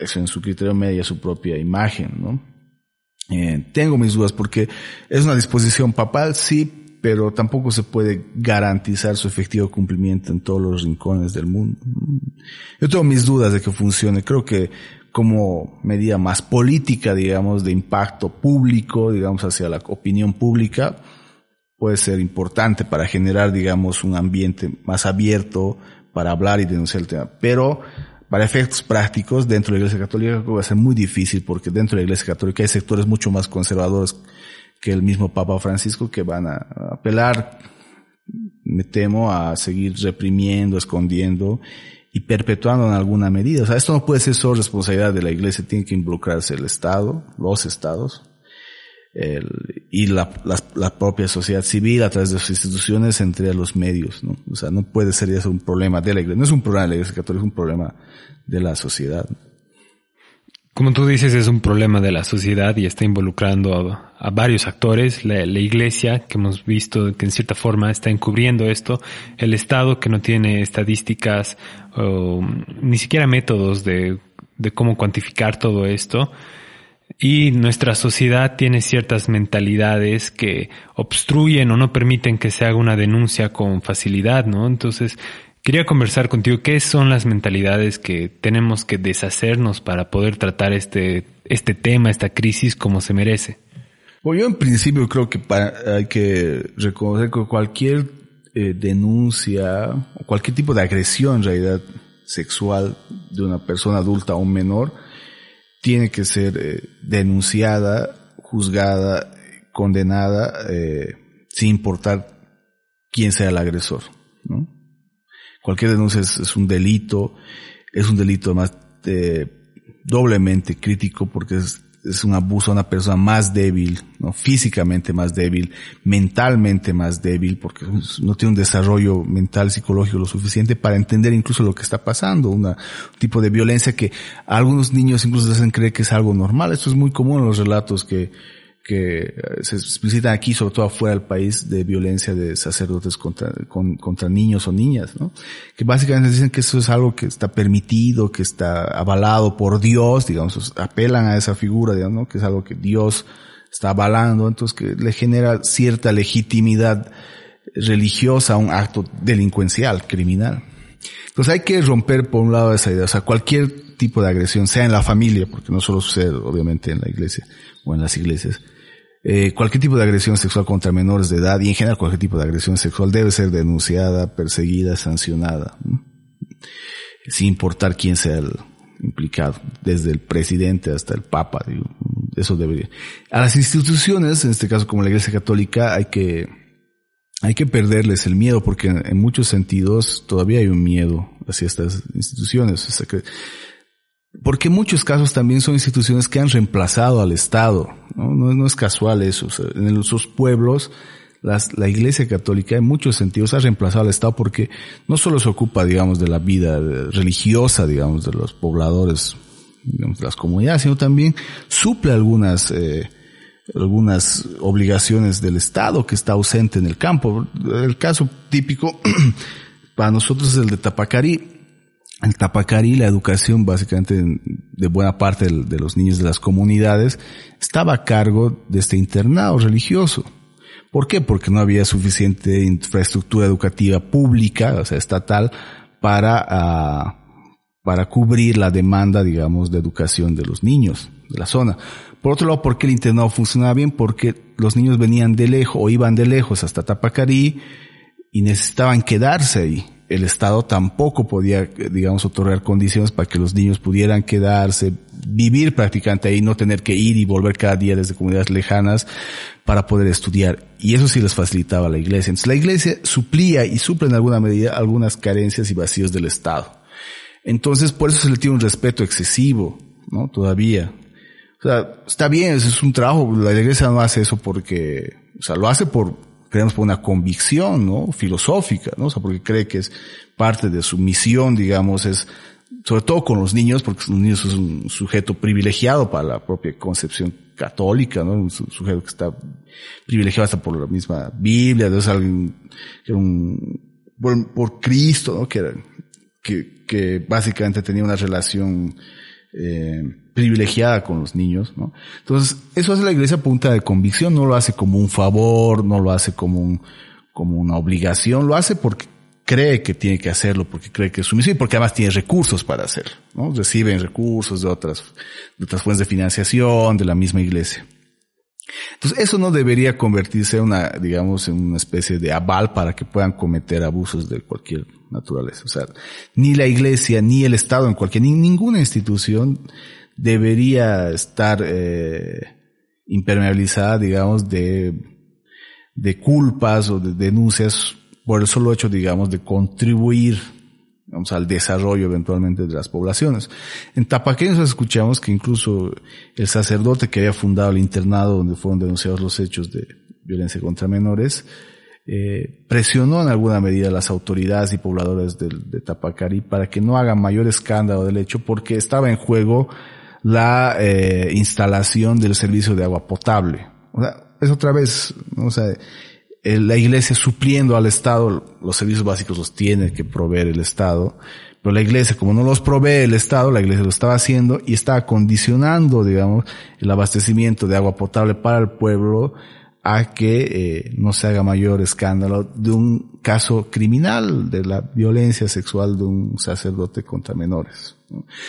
eso en su criterio mella su propia imagen, ¿no? Eh, tengo mis dudas porque es una disposición papal, sí, pero tampoco se puede garantizar su efectivo cumplimiento en todos los rincones del mundo. Yo tengo mis dudas de que funcione. Creo que como medida más política, digamos, de impacto público, digamos, hacia la opinión pública, puede ser importante para generar, digamos, un ambiente más abierto, para hablar y denunciar el tema. Pero para efectos prácticos, dentro de la Iglesia Católica va a ser muy difícil porque dentro de la Iglesia Católica hay sectores mucho más conservadores que el mismo Papa Francisco que van a apelar, me temo, a seguir reprimiendo, escondiendo y perpetuando en alguna medida. O sea, esto no puede ser solo responsabilidad de la Iglesia, tiene que involucrarse el Estado, los Estados, el, y la, la, propia sociedad civil a través de sus instituciones entre los medios, ¿no? O sea, no puede ser eso un problema de la iglesia, no es un problema de la iglesia católica, es un problema de la sociedad. Como tú dices, es un problema de la sociedad y está involucrando a, varios actores, la, la, iglesia, que hemos visto que en cierta forma está encubriendo esto, el Estado que no tiene estadísticas o ni siquiera métodos de, de cómo cuantificar todo esto, y nuestra sociedad tiene ciertas mentalidades que obstruyen o no permiten que se haga una denuncia con facilidad, ¿no? Entonces, quería conversar contigo, ¿qué son las mentalidades que tenemos que deshacernos para poder tratar este, este tema, esta crisis como se merece? Bueno, yo en principio creo que hay que reconocer que cualquier eh, denuncia cualquier tipo de agresión en realidad sexual de una persona adulta o menor tiene que ser eh, denunciada, juzgada, condenada, eh, sin importar quién sea el agresor. ¿no? Cualquier denuncia es, un delito, es un delito más eh, doblemente crítico porque es es un abuso a una persona más débil, ¿no? físicamente más débil, mentalmente más débil, porque no tiene un desarrollo mental, psicológico lo suficiente para entender incluso lo que está pasando, un tipo de violencia que algunos niños incluso hacen creer que es algo normal. Esto es muy común en los relatos que, que eh, se explicitan aquí, sobre todo afuera del país, de violencia de sacerdotes contra, contra niños o niñas, ¿no? Que básicamente dicen que eso es algo que está permitido, que está avalado por Dios, digamos, apelan a esa figura, digamos. Que es algo que Dios está avalando, entonces que le genera cierta legitimidad religiosa a un acto delincuencial, criminal. Entonces hay que romper por un lado esa idea, o sea, cualquier tipo de agresión, sea en la familia, porque no solo sucede obviamente en la iglesia o en las iglesias, eh, cualquier tipo de agresión sexual contra menores de edad y en general cualquier tipo de agresión sexual debe ser denunciada, perseguida, sancionada, sin importar quién sea el, implicado, desde el presidente hasta el papa, eso debería. A las instituciones, en este caso como la Iglesia Católica, hay que, hay que perderles el miedo porque en, muchos sentidos todavía hay un miedo hacia estas instituciones. Porque muchos casos también son instituciones que han reemplazado al Estado. No, es casual eso. en esos pueblos, la Iglesia Católica en muchos sentidos ha reemplazado al Estado porque no solo se ocupa, digamos, de la vida religiosa, digamos, de los pobladores, digamos, de las comunidades, sino también suple algunas, eh, algunas obligaciones del Estado que está ausente en el campo. El caso típico para nosotros es el de Tapacarí. En Tapacarí la educación básicamente de buena parte de los niños de las comunidades estaba a cargo de este internado religioso. ¿Por qué? Porque no había suficiente infraestructura educativa pública, o sea, estatal, para, ah, para cubrir la demanda, digamos, de educación de los niños de la zona. Por otro lado, ¿por qué el internado funcionaba bien? Porque los niños venían de lejos o iban de lejos hasta Tapacarí y necesitaban quedarse ahí el Estado tampoco podía, digamos, otorgar condiciones para que los niños pudieran quedarse, vivir prácticamente ahí, no tener que ir y volver cada día desde comunidades lejanas para poder estudiar. Y eso sí les facilitaba la iglesia. Entonces la iglesia suplía y suple en alguna medida algunas carencias y vacíos del Estado. Entonces por eso se le tiene un respeto excesivo, ¿no? Todavía. O sea, está bien, es un trabajo, la iglesia no hace eso porque, o sea, lo hace por, creemos por una convicción, ¿no? Filosófica, ¿no? O sea, porque cree que es parte de su misión, digamos, es, sobre todo con los niños, porque los niños son un sujeto privilegiado para la propia concepción católica, ¿no? Un sujeto que está privilegiado hasta por la misma Biblia, es alguien que un, por, Cristo, ¿no? Que, que, que básicamente tenía una relación eh, privilegiada con los niños, ¿no? Entonces, eso hace la iglesia punta de convicción, no lo hace como un favor, no lo hace como un, como una obligación, lo hace porque cree que tiene que hacerlo, porque cree que es su misión y porque además tiene recursos para hacerlo, ¿no? Reciben recursos de otras, de otras fuentes de financiación, de la misma iglesia. Entonces, eso no debería convertirse en una, digamos, en una especie de aval para que puedan cometer abusos de cualquier naturaleza. O sea, ni la iglesia, ni el Estado, en cualquier, ni ninguna institución debería estar eh, impermeabilizada, digamos, de, de culpas o de denuncias por el solo hecho, digamos, de contribuir al desarrollo eventualmente de las poblaciones. En Tapaqueños escuchamos que incluso el sacerdote que había fundado el internado donde fueron denunciados los hechos de violencia contra menores, eh, presionó en alguna medida a las autoridades y pobladores de, de Tapacari para que no hagan mayor escándalo del hecho porque estaba en juego la eh, instalación del servicio de agua potable. O sea, es otra vez, o sea, la iglesia supliendo al Estado, los servicios básicos los tiene que proveer el Estado, pero la iglesia, como no los provee el Estado, la iglesia lo estaba haciendo y estaba condicionando, digamos, el abastecimiento de agua potable para el pueblo a que eh, no se haga mayor escándalo de un caso criminal de la violencia sexual de un sacerdote contra menores.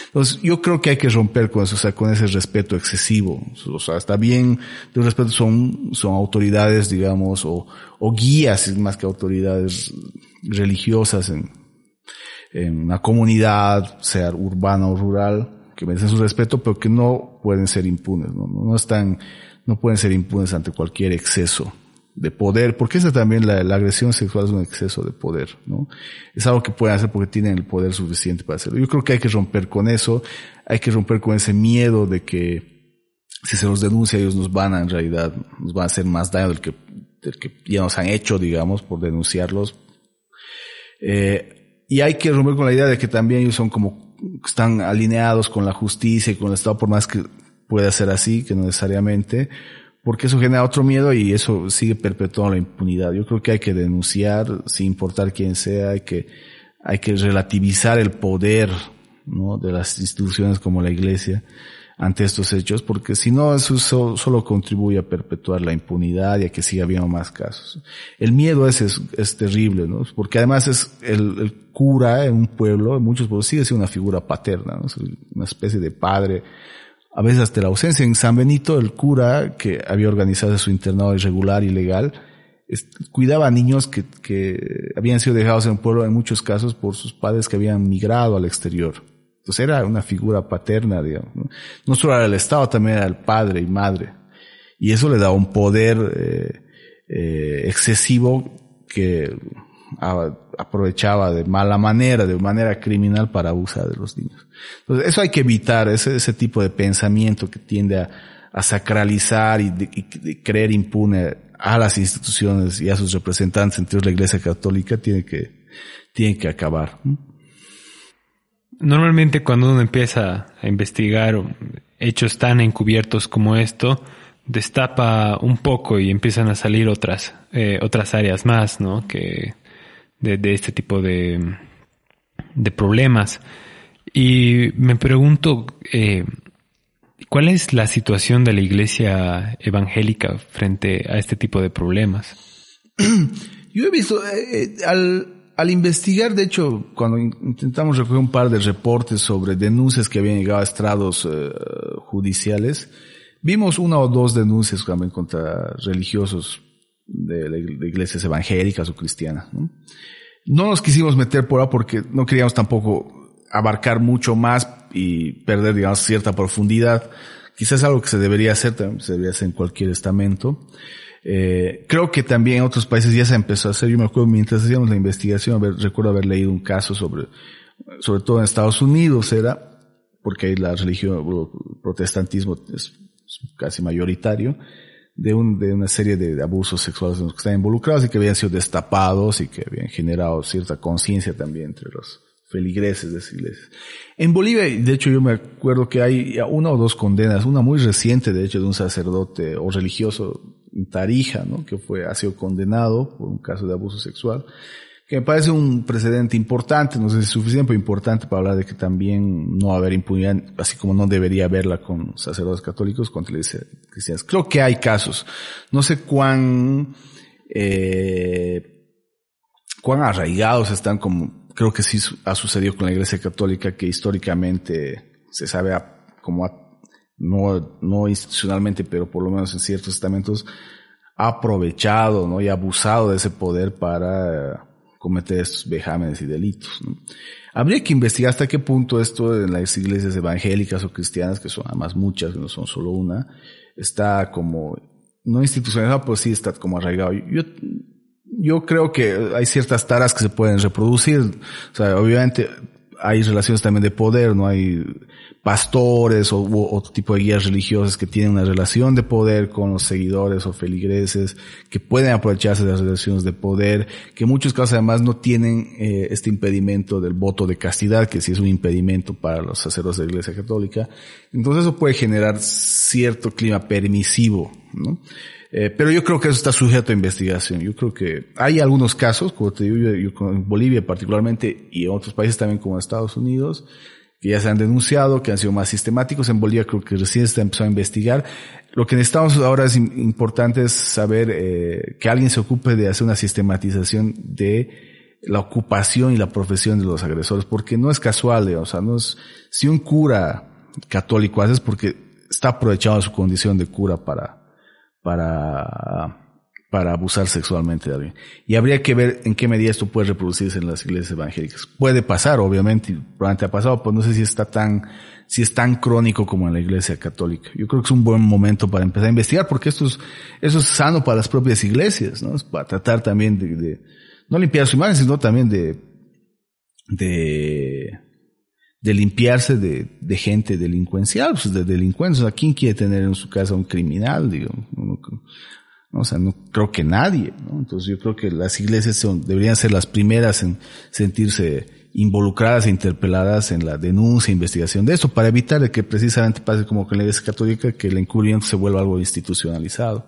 Entonces, yo creo que hay que romper con eso, o sea, con ese respeto excesivo. O sea, está bien, de respeto son, son autoridades, digamos, o, o guías más que autoridades religiosas en, en una comunidad, sea urbana o rural, que merecen su respeto, pero que no pueden ser impunes, no están, no pueden ser impunes ante cualquier exceso de poder, porque esa también la, agresión sexual es un exceso de poder, ¿no? Es algo que pueden hacer porque tienen el poder suficiente para hacerlo. Yo creo que hay que romper con eso, hay que romper con ese miedo de que si se los denuncia ellos nos van a, en realidad, nos van a hacer más daño del que, del que ya nos han hecho, digamos, por denunciarlos. Eh, y hay que romper con la idea de que también ellos son como, están alineados con la justicia y con el Estado, por más que pueda ser así, que no necesariamente, porque eso genera otro miedo y eso sigue perpetuando la impunidad. Yo creo que hay que denunciar, sin importar quién sea, hay que, hay que relativizar el poder, ¿no? De las instituciones como la iglesia ante estos hechos, porque si no, eso solo, contribuye a perpetuar la impunidad y a que siga habiendo más casos. El miedo ese es, es terrible, ¿no? Porque además es el, el, cura en un pueblo, en muchos pueblos sigue siendo una figura paterna, ¿no? Una especie de padre a veces hasta la ausencia. En San Benito, el cura, que había organizado su internado irregular y legal, cuidaba a niños que, habían sido dejados en un pueblo en muchos casos por sus padres que habían migrado al exterior. Entonces era una figura paterna, digamos. No, solo era el Estado, también era el padre y madre. Y eso le daba un poder eh, eh, excesivo que aprovechaba de mala manera, de manera criminal para abusar de los niños. Entonces, eso hay que evitar, ese, ese tipo de pensamiento que tiende a, sacralizar y, creer impune a las instituciones y a sus representantes, entre la Iglesia Católica, tiene que, tiene que acabar. Normalmente cuando uno empieza a investigar hechos tan encubiertos como esto, destapa un poco y empiezan a salir otras, eh, otras áreas más, ¿no? Que, de, este tipo de, de, problemas. Y me pregunto, eh, ¿cuál es la situación de la iglesia evangélica frente a este tipo de problemas? Yo he visto, eh, eh, al, al investigar, de hecho, cuando intentamos recoger un par de reportes sobre denuncias que habían llegado a estrados judiciales, vimos una o dos denuncias también contra religiosos de, iglesias evangélicas o cristianas. ¿no? no nos quisimos meter por ahí porque no queríamos tampoco abarcar mucho más y perder, digamos, cierta profundidad. Quizás algo que se debería hacer, se debería hacer en cualquier estamento. Eh, creo que también en otros países ya se empezó a hacer. Yo me acuerdo mientras hacíamos la investigación, recuerdo haber leído un caso sobre, sobre todo en Estados Unidos era, porque ahí la religión, el protestantismo es casi mayoritario, de, un, de una serie de, abusos sexuales en los que están involucrados y que habían sido destapados y que habían generado cierta conciencia también entre los feligreses de esas iglesias. En Bolivia, de hecho yo me acuerdo que hay una o dos condenas, una muy reciente de hecho de un sacerdote o religioso Tarija, ¿no? que fue, ha sido condenado por un caso de abuso sexual que me parece un precedente importante, no sé si es suficiente, pero importante para hablar de que también no va a haber impunidad, así como no debería haberla con sacerdotes católicos contra iglesia cristianas. Creo que hay casos. No sé cuán, eh, cuán arraigados están como, creo que sí ha sucedido con la iglesia católica que históricamente se sabe como no, no institucionalmente, pero por lo menos en ciertos estamentos, ha aprovechado, ¿no? Y abusado de ese poder para cometer estos vejámenes y delitos. Habría que investigar hasta qué punto esto en las iglesias evangélicas o cristianas, que son además muchas, que no son solo una, está como, no institucionalizado, pero sí está como arraigado. Yo, yo creo que hay ciertas taras que se pueden reproducir. O sea, obviamente hay relaciones también de poder, no hay pastores o otro tipo de guías religiosas que tienen una relación de poder con los seguidores o feligreses, que pueden aprovecharse de las relaciones de poder, que en muchos casos además no tienen eh, este impedimento del voto de castidad, que sí es un impedimento para los sacerdotes de la Iglesia Católica. Entonces eso puede generar cierto clima permisivo, ¿no? Eh, pero yo creo que eso está sujeto a investigación. Yo creo que hay algunos casos, como te digo, yo, en Bolivia particularmente y en otros países también como Estados Unidos, que ya se han denunciado, que han sido más sistemáticos. En Bolivia creo que recién se empezó a investigar. Lo que necesitamos ahora es importante es saber eh, que alguien se ocupe de hacer una sistematización de la ocupación y la profesión de los agresores, porque no es casual, o sea, no es, si un cura católico hace es porque está aprovechando su condición de cura para, para para abusar sexualmente de alguien. Y habría que ver en qué medida esto puede reproducirse en las iglesias evangélicas. Puede pasar, obviamente, probablemente ha pasado, pues no sé si está tan, si es tan crónico como en la iglesia católica. Yo creo que es un buen momento para empezar a investigar, porque esto es, eso es sano para las propias iglesias, ¿no? Es para tratar también de, de no limpiar su imagen, sino también de, de, de limpiarse de, de gente delincuencial, pues de delincuentes. Sea, ¿quién quiere tener en su casa un criminal? O sea, no creo que nadie, ¿no? Entonces yo creo que las iglesias son, deberían ser las primeras en sentirse involucradas e interpeladas en la denuncia e investigación de esto, para evitar que precisamente pase como con la iglesia católica, que el encubrimiento se vuelva algo institucionalizado.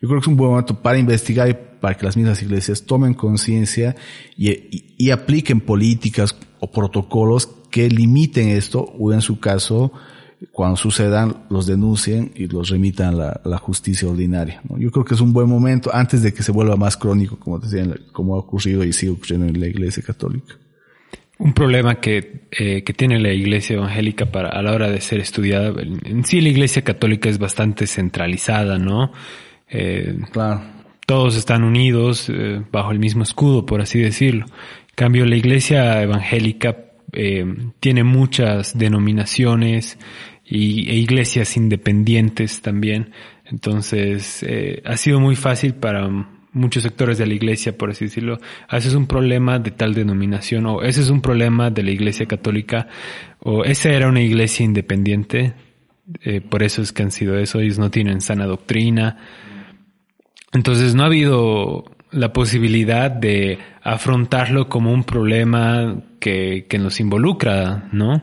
Yo creo que es un buen momento para investigar y para que las mismas iglesias tomen conciencia y, y apliquen políticas o protocolos que limiten esto o en su caso cuando sucedan, los denuncien y los remitan a la, justicia ordinaria. Yo creo que es un buen momento antes de que se vuelva más crónico, como decía, como ha ocurrido y sigue ocurriendo en la Iglesia Católica. Un problema que, eh, que tiene la Iglesia Evangélica para, a la hora de ser estudiada, en sí la Iglesia Católica es bastante centralizada, ¿no? Eh, claro. Todos están unidos eh, bajo el mismo escudo, por así decirlo. En cambio, la Iglesia Evangélica tiene muchas denominaciones y, e iglesias independientes también. Entonces, eh, ha sido muy fácil para muchos sectores de la iglesia, por así decirlo. Ese es un problema de tal denominación, o ese es un problema de la iglesia católica, o esa era una iglesia independiente, eh, por eso es que han sido eso, ellos no tienen sana doctrina. Entonces no ha habido la posibilidad de afrontarlo como un problema que, que nos involucra, ¿no?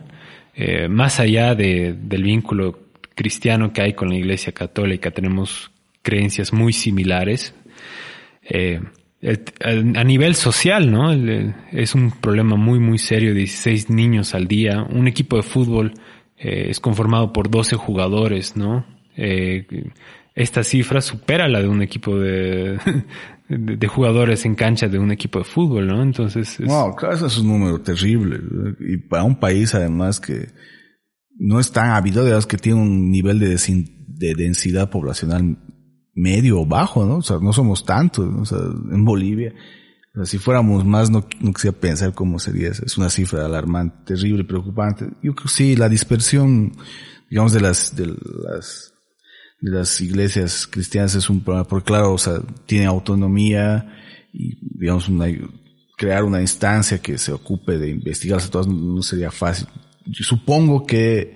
Eh, más allá de, del vínculo cristiano que hay con la Iglesia Católica, tenemos creencias muy similares. Eh, a nivel social, ¿no? Es un problema muy, muy serio, 16 niños al día. Un equipo de fútbol eh, es conformado por 12 jugadores, ¿no? Esta cifra supera la de un equipo de, de, jugadores en cancha de un equipo de fútbol, ¿no? Entonces... Es... No, claro, eso es un número terrible. Y para un país además que no es tan habido, digamos, que tiene un nivel de, de densidad poblacional medio o bajo, ¿no? O sea, no somos tantos, ¿no? o sea, en Bolivia. Si fuéramos más, no, no quisiera pensar cómo sería eso. Es una cifra alarmante, terrible, preocupante. Yo creo que sí, la dispersión, digamos, de las, de las, de las iglesias cristianas es un problema, porque claro, o sea, tiene autonomía y, digamos, una, crear una instancia que se ocupe de investigarlas todas no sería fácil. Yo supongo que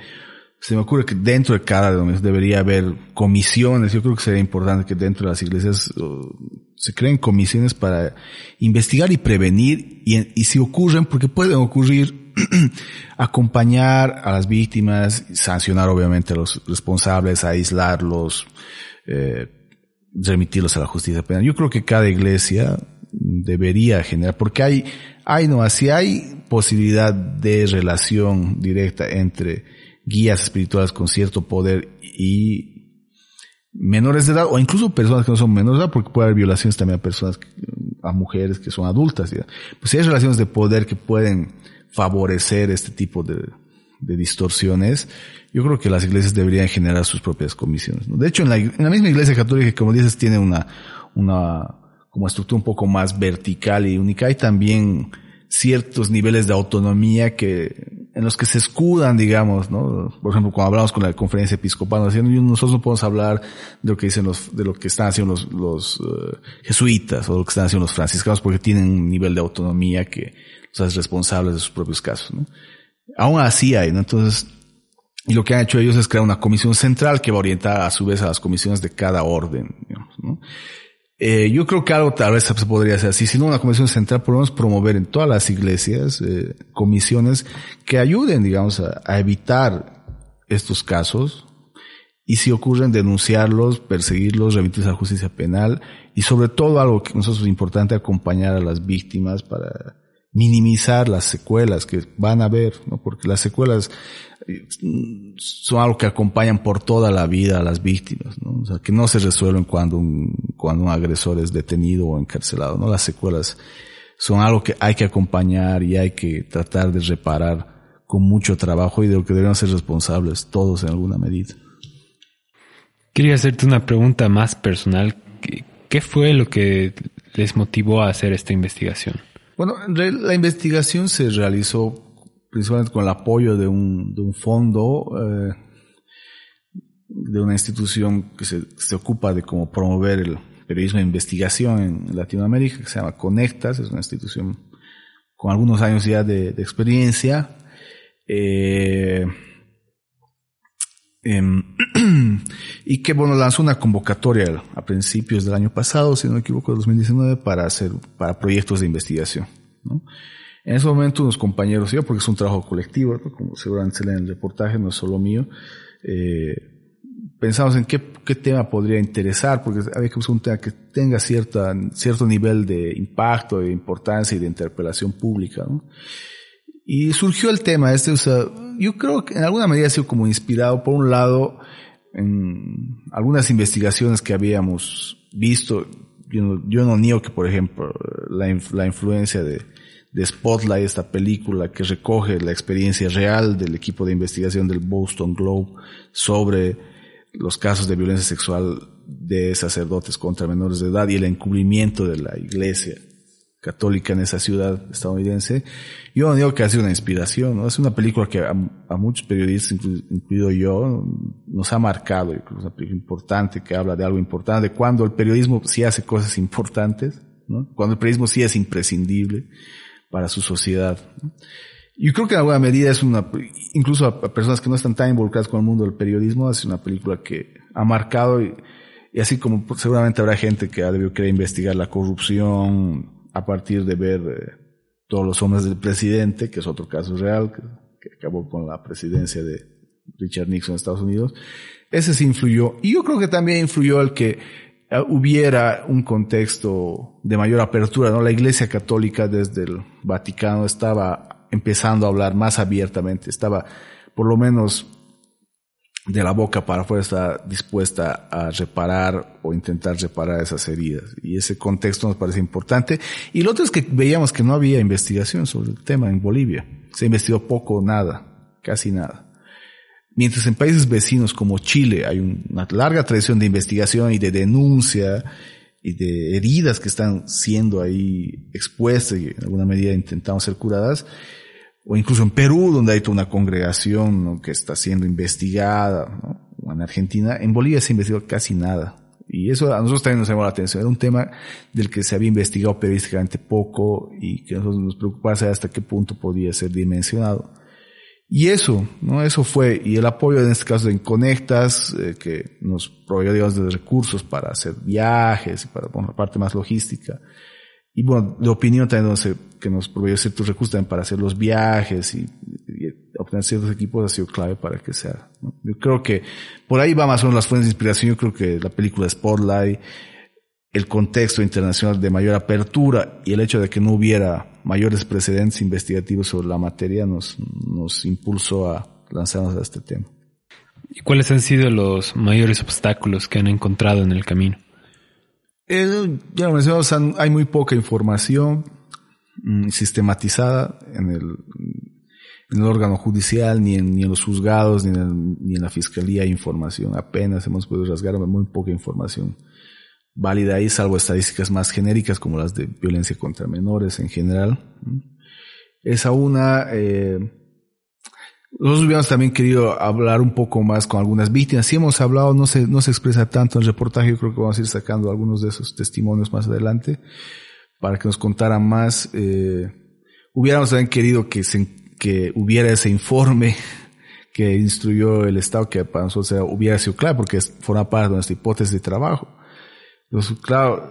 se me ocurre que dentro de cada denominación debería haber comisiones. Yo creo que sería importante que dentro de las iglesias se creen comisiones para investigar y prevenir y, si ocurren, porque pueden ocurrir, acompañar a las víctimas, sancionar obviamente a los responsables, aislarlos, eh, remitirlos a la justicia penal. Yo creo que cada iglesia debería generar, porque hay, hay no, así hay posibilidad de relación directa entre guías espirituales con cierto poder y menores de edad o incluso personas que no son menores de edad porque puede haber violaciones también a personas, a mujeres que son adultas. Pues si hay relaciones de poder que pueden favorecer este tipo de, de distorsiones, yo creo que las iglesias deberían generar sus propias comisiones. De hecho, en la, en la misma iglesia católica, como dices, tiene una, una como estructura un poco más vertical y única. Hay también ciertos niveles de autonomía que, en los que se escudan, digamos, ¿no? Por ejemplo, cuando hablamos con la conferencia episcopal, nosotros no podemos hablar de lo que dicen los, de lo que están haciendo los, los uh, jesuitas o lo que están haciendo los franciscanos porque tienen un nivel de autonomía que los hace responsables de sus propios casos, ¿no? Aún así hay, ¿no? Entonces, y lo que han hecho ellos es crear una comisión central que va a orientar a su vez a las comisiones de cada orden, digamos, ¿no? Eh, yo creo que algo tal vez se podría hacer así, si no una comisión central, podemos promover en todas las iglesias eh, comisiones que ayuden, digamos, a, evitar estos casos y si ocurren denunciarlos, perseguirlos, remitirlos a justicia penal y sobre todo algo que nosotros es importante acompañar a las víctimas para minimizar las secuelas que van a haber, ¿no? porque las secuelas eh, son algo que acompañan por toda la vida a las víctimas, ¿no? O sea, que no se resuelven cuando un, cuando un agresor es detenido o encarcelado, ¿no? Las secuelas son algo que hay que acompañar y hay que tratar de reparar con mucho trabajo y de lo que debemos ser responsables todos en alguna medida. Quería hacerte una pregunta más personal. ¿Qué fue lo que les motivó a hacer esta investigación? Bueno, la investigación se realizó principalmente con el apoyo de un, de un fondo, eh, de una institución que se, se, ocupa de cómo promover el periodismo de investigación en Latinoamérica, que se llama Conectas, es una institución con algunos años ya de, de experiencia. Eh, eh, y que bueno lanzó una convocatoria a principios del año pasado, si no me equivoco, 2019, para hacer para proyectos de investigación. ¿no? En ese momento unos compañeros yo, porque es un trabajo colectivo, ¿no? como seguramente en el reportaje, no es solo mío, eh, pensamos en qué, qué, tema podría interesar, porque había que buscar un tema que tenga cierta, cierto nivel de impacto, de importancia y de interpelación pública. ¿no? Y surgió el tema este, o yo creo que en alguna medida ha sido como inspirado, por un lado, en algunas investigaciones que habíamos visto. Yo no, yo no niego que, por ejemplo, la, la influencia de, de Spotlight, esta película que recoge la experiencia real del equipo de investigación del Boston Globe sobre los casos de violencia sexual de sacerdotes contra menores de edad y el encubrimiento de la iglesia católica en esa ciudad estadounidense. Yo no digo que ha sido una inspiración, ¿no? Es una película que a, muchos periodistas, incluido yo, nos ha marcado. Es una película importante que habla de algo importante, de cuando el periodismo sí hace cosas importantes, ¿no? Cuando el periodismo sí es imprescindible para su sociedad. Yo creo que en alguna medida es una, incluso a personas que no están tan involucradas con el mundo del periodismo, es una película que ha marcado y, así como seguramente habrá gente que ha debido querer investigar la corrupción a partir de ver eh, todos los hombres del presidente, que es otro caso real, que, acabó con la presidencia de Richard Nixon en Estados Unidos. Ese sí influyó. Y yo creo que también influyó el que eh, hubiera un contexto de mayor apertura, ¿no? La Iglesia Católica desde el Vaticano estaba empezando a hablar más abiertamente, estaba por lo menos de la boca para afuera está dispuesta a reparar o intentar reparar esas heridas. Y ese contexto nos parece importante. Y lo otro es que veíamos que no había investigación sobre el tema en Bolivia. Se investigó poco o nada, casi nada. Mientras en países vecinos como Chile hay una larga tradición de investigación y de denuncia y de heridas que están siendo ahí expuestas y en alguna medida intentamos ser curadas, o incluso en Perú, donde hay toda una congregación que está siendo investigada, o en Argentina, en Bolivia se investigó casi nada. Y eso a nosotros también nos llamó la atención. Era un tema del que se había investigado periodísticamente poco y que nosotros nos preocupaba saber hasta qué punto podía ser dimensionado. Y eso, ¿no? Eso fue, y el apoyo en este caso de Conectas, eh, que nos proveyó, digamos, de recursos para hacer viajes y para, bueno, la parte más logística, y bueno, de opinión también que nos proveyó ciertos recursos también para hacer los viajes y, obtener ciertos equipos ha sido clave para que sea. Yo creo que por ahí va más o menos las fuentes de inspiración. Yo creo que la película Spotlight, el contexto internacional de mayor apertura y el hecho de que no hubiera mayores precedentes investigativos sobre la materia nos, nos impulsó a lanzarnos a este tema. ¿Y cuáles han sido los mayores obstáculos que han encontrado en el camino? Eh, ya lo mencionamos, hay muy poca información mm, sistematizada en el, órgano judicial, ni en, ni en los juzgados, ni en, ni en la fiscalía hay información. Apenas hemos podido rasgar muy poca información válida ahí, salvo estadísticas más genéricas como las de violencia contra menores en general. Esa una, eh, nosotros hubiéramos también querido hablar un poco más con algunas víctimas. Si hemos hablado, no se, no se expresa tanto en el reportaje, yo creo que vamos a ir sacando algunos de esos testimonios más adelante para que nos contaran más. Eh, hubiéramos también querido que, se, que hubiera ese informe que instruyó el Estado, que para nosotros hubiera sido claro, porque forma parte de nuestra hipótesis de trabajo. Entonces, claro,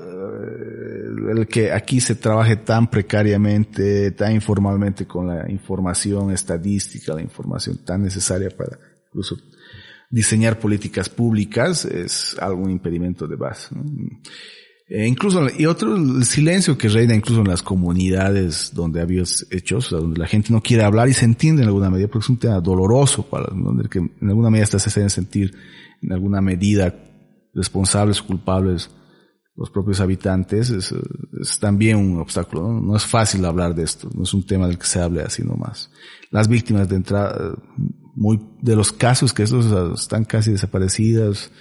el que aquí se trabaje tan precariamente, tan informalmente con la información estadística, la información tan necesaria para incluso diseñar políticas públicas es algún impedimento de base. E incluso, y otro, el silencio que reina incluso en las comunidades donde había hechos, donde la gente no quiere hablar y se entiende en alguna medida, porque es un tema doloroso para, donde que en alguna medida se hacen sentir en alguna medida responsables, culpables los propios habitantes es, también un obstáculo. ¿no? es fácil hablar de esto, no es un tema del que se hable así nomás. Las víctimas de entrada, muy de los casos que estos están casi desaparecidas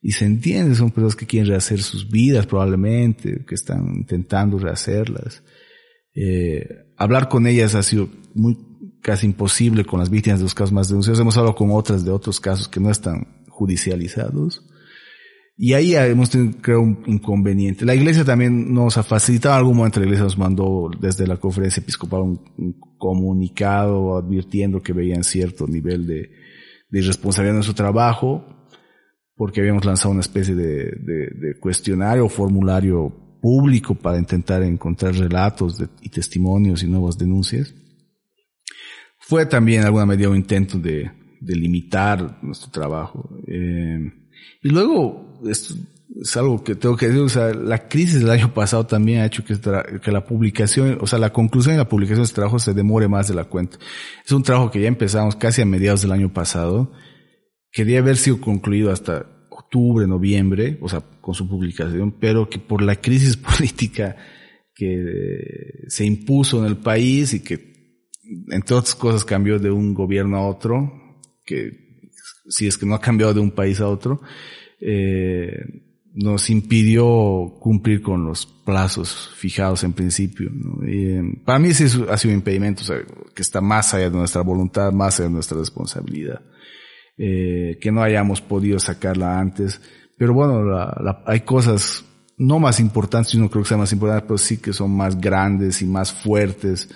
y se entiende, son personas que quieren rehacer sus vidas probablemente, que están intentando rehacerlas. Eh, hablar con ellas ha sido muy casi imposible con las víctimas de los casos más denunciados. Hemos hablado con otras de otros casos que no están judicializados y ahí hemos tenido, creo, un inconveniente. La iglesia también nos ha facilitado, en algún momento la iglesia nos mandó desde la conferencia episcopal un, comunicado advirtiendo que veían cierto nivel de, de irresponsabilidad en su trabajo, porque habíamos lanzado una especie de, de, cuestionario o formulario público para intentar encontrar relatos y testimonios y nuevas denuncias. Fue también en alguna medida un intento de, de limitar nuestro trabajo. Eh, y luego, esto es algo que tengo que decir, o sea, la crisis del año pasado también ha hecho que, que la publicación, o sea, la conclusión de la publicación de este trabajo se demore más de la cuenta. Es un trabajo que ya empezamos casi a mediados del año pasado, quería haber sido concluido hasta octubre, noviembre, o sea, con su publicación, pero que por la crisis política que se impuso en el país y que, entre otras cosas, cambió de un gobierno a otro, que si es que no ha cambiado de un país a otro, eh, nos impidió cumplir con los plazos fijados en principio. Eh, para mí ese ha sido un impedimento que está más allá de nuestra voluntad, más allá de nuestra responsabilidad. Eh, que no hayamos podido sacarla antes. Pero bueno, hay cosas no más importantes, yo no creo que sean más importantes, pero sí que son más grandes y más fuertes,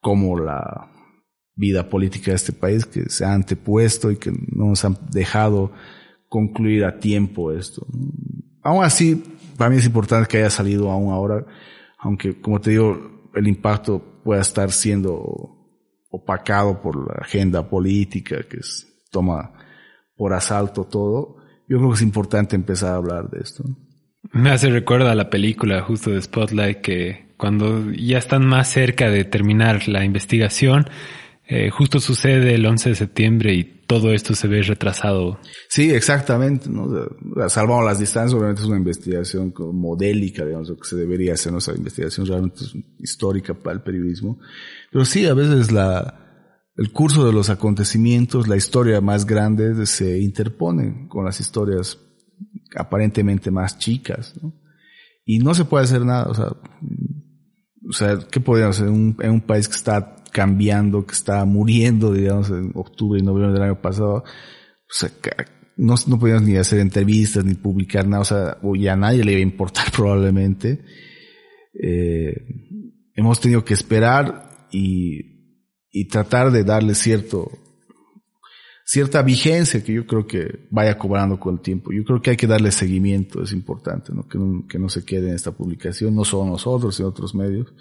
como la vida política de este país, que se ha antepuesto y que no nos han dejado concluir a tiempo esto. Aún así, para mí es importante que haya salido aún ahora, aunque como te digo, el impacto pueda estar siendo opacado por la agenda política que toma por asalto todo. Yo creo que es importante empezar a hablar de esto. Me hace recuerdo a la película justo de Spotlight que cuando ya están más cerca de terminar la investigación, eh, justo sucede el 11 de septiembre y todo esto se ve retrasado. Sí, exactamente. ¿no? Salvamos las distancias, obviamente es una investigación modélica, digamos, lo que se debería hacer, nuestra investigación realmente histórica para el periodismo. Pero sí, a veces la, el curso de los acontecimientos, la historia más grande se interpone con las historias aparentemente más chicas, ¿no? Y no se puede hacer nada, o sea, o sea, ¿qué podríamos hacer en un, en un país que está cambiando, que está muriendo, digamos, en octubre y noviembre del año pasado, o sea, no, no podíamos ni hacer entrevistas, ni publicar nada, o sea, ya a nadie le iba a importar probablemente. Eh, hemos tenido que esperar y, y tratar de darle cierto, cierta vigencia que yo creo que vaya cobrando con el tiempo. Yo creo que hay que darle seguimiento, es importante, ¿no? Que no, que no se quede en esta publicación, no solo nosotros, sino otros medios.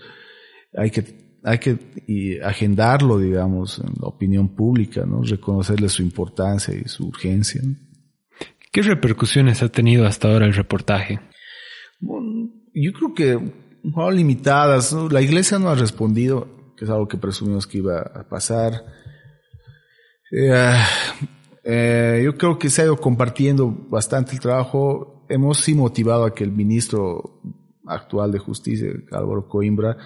Hay que hay que agendarlo, digamos, en la opinión pública, ¿no? Reconocerle su importancia y su urgencia. ¿Qué repercusiones ha tenido hasta ahora el reportaje? yo creo que fueron limitadas. La iglesia no ha respondido, que es algo que presumimos que iba a pasar. Eh, eh, yo creo que se ha ido compartiendo bastante el trabajo. Hemos sí motivado a que el ministro actual de Justicia, Álvaro Coimbra,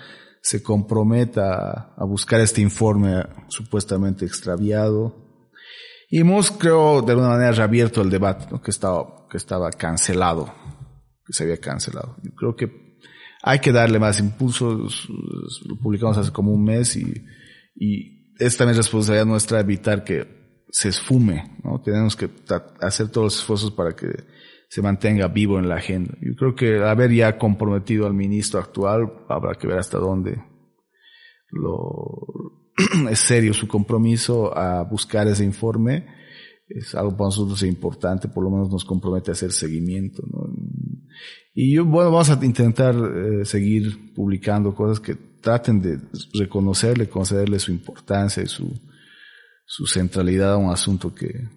se comprometa a buscar este informe supuestamente extraviado. Y hemos, creo, de alguna manera reabierto el debate, que, estaba, que estaba cancelado, que se había cancelado. Yo creo que hay que darle más impulso. Lo publicamos hace como un mes y, y es también responsabilidad nuestra evitar que se esfume, ¿no? Tenemos que hacer todos los esfuerzos para que se mantenga vivo en la agenda. Yo creo que haber ya comprometido al ministro actual, habrá que ver hasta dónde lo, es serio su compromiso a buscar ese informe. Es algo para nosotros importante, por lo menos nos compromete a hacer seguimiento. Y yo, bueno, vamos a intentar eh, seguir publicando cosas que traten de reconocerle, concederle su importancia y su, su centralidad a un asunto que,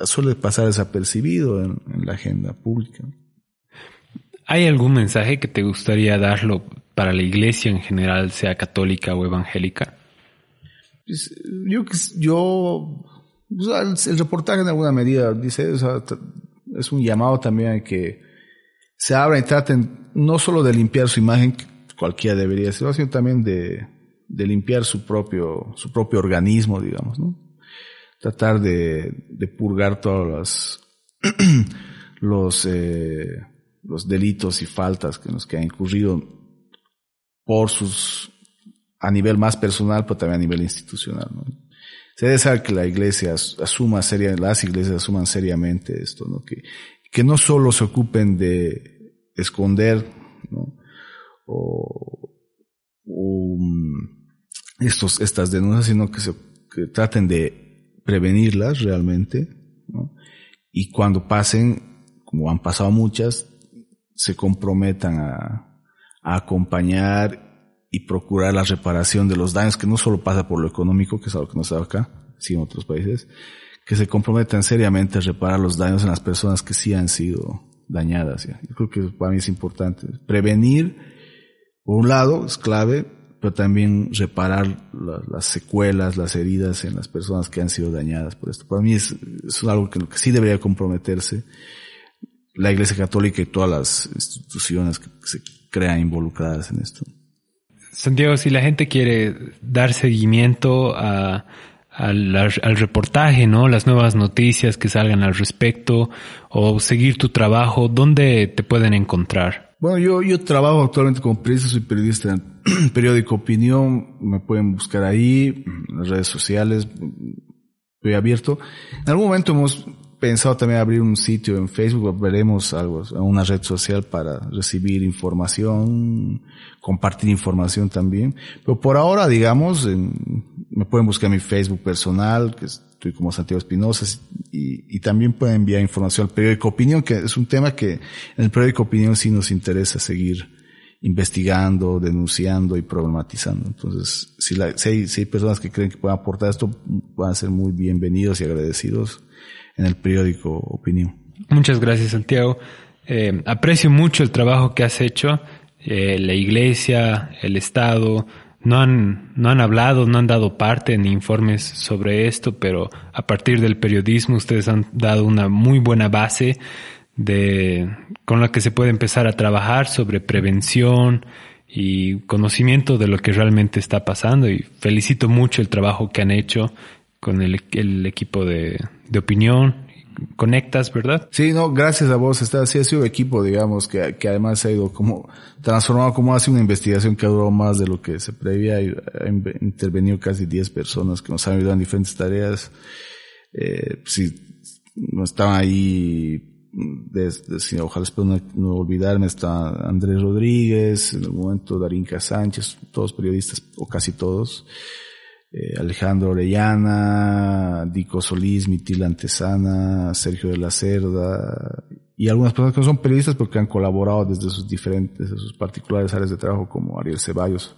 suele pasar desapercibido en, la agenda pública. ¿Hay algún mensaje que te gustaría darlo para la iglesia en general, sea católica o evangélica? Pues, yo, yo el, reportaje en alguna medida dice, es un llamado también a que se abran y traten no solo de limpiar su imagen, cualquiera debería ser, sino también de, de limpiar su propio, su propio organismo, digamos, ¿no? tratar de, de purgar todos los, los, eh, los delitos y faltas que nos que han incurrido por sus, a nivel más personal, pero también a nivel institucional. ¿no? Se debe saber que la iglesia asuma seria, las iglesias asuman seriamente esto, ¿no? Que, que no solo se ocupen de esconder, ¿no? O, estos, estas denuncias, sino que se que traten de prevenirlas realmente, ¿no? y cuando pasen, como han pasado muchas, se comprometan a, a acompañar y procurar la reparación de los daños, que no solo pasa por lo económico, que es algo que no se acá, sino en otros países, que se comprometan seriamente a reparar los daños en las personas que sí han sido dañadas. ¿ya? Yo creo que para mí es importante. Prevenir, por un lado, es clave, pero también reparar las secuelas, las heridas en las personas que han sido dañadas por esto. Para mí es, algo que, que, sí debería comprometerse la Iglesia Católica y todas las instituciones que se crean involucradas en esto. Santiago, si la gente quiere dar seguimiento a, al, reportaje, ¿no? Las nuevas noticias que salgan al respecto o seguir tu trabajo, ¿dónde te pueden encontrar? Bueno, yo, yo trabajo actualmente como periodista, soy periodista en periódico Opinión, me pueden buscar ahí, en las redes sociales, estoy abierto. En algún momento hemos pensado también abrir un sitio en Facebook, veremos algo, una red social para recibir información, compartir información también. Pero por ahora, digamos, me pueden buscar en mi Facebook personal, que estoy como Santiago Espinosa, y, y, también pueden enviar información al periódico Opinión, que es un tema que en el periódico Opinión sí nos interesa seguir investigando, denunciando y problematizando. Entonces, si, la, si, hay, si hay personas que creen que pueden aportar esto, van a ser muy bienvenidos y agradecidos en el periódico Opinión. Muchas gracias, Santiago. Eh, aprecio mucho el trabajo que has hecho. Eh, la iglesia, el Estado, no han, no han hablado, no han dado parte en informes sobre esto, pero a partir del periodismo ustedes han dado una muy buena base de, con la que se puede empezar a trabajar sobre prevención y conocimiento de lo que realmente está pasando. Y felicito mucho el trabajo que han hecho con el, el equipo de, de opinión conectas, ¿verdad? Sí, no, gracias a vos. Está, sí ha sido equipo, digamos, que, que además se ha ido como transformado, como hace una investigación que ha durado más de lo que se previa ha intervenido casi 10 personas que nos han ayudado en diferentes tareas. Eh, sí, no estaban ahí desde, ojalá espero no, no, olvidarme, está Andrés Rodríguez, en el momento Darinka Sánchez, todos periodistas, o casi todos. Eh, Alejandro Orellana, Dico Solís, Mitil Antesana, Sergio de la Cerda, y algunas personas que no son periodistas porque han colaborado desde sus diferentes, sus particulares áreas de trabajo como Ariel Ceballos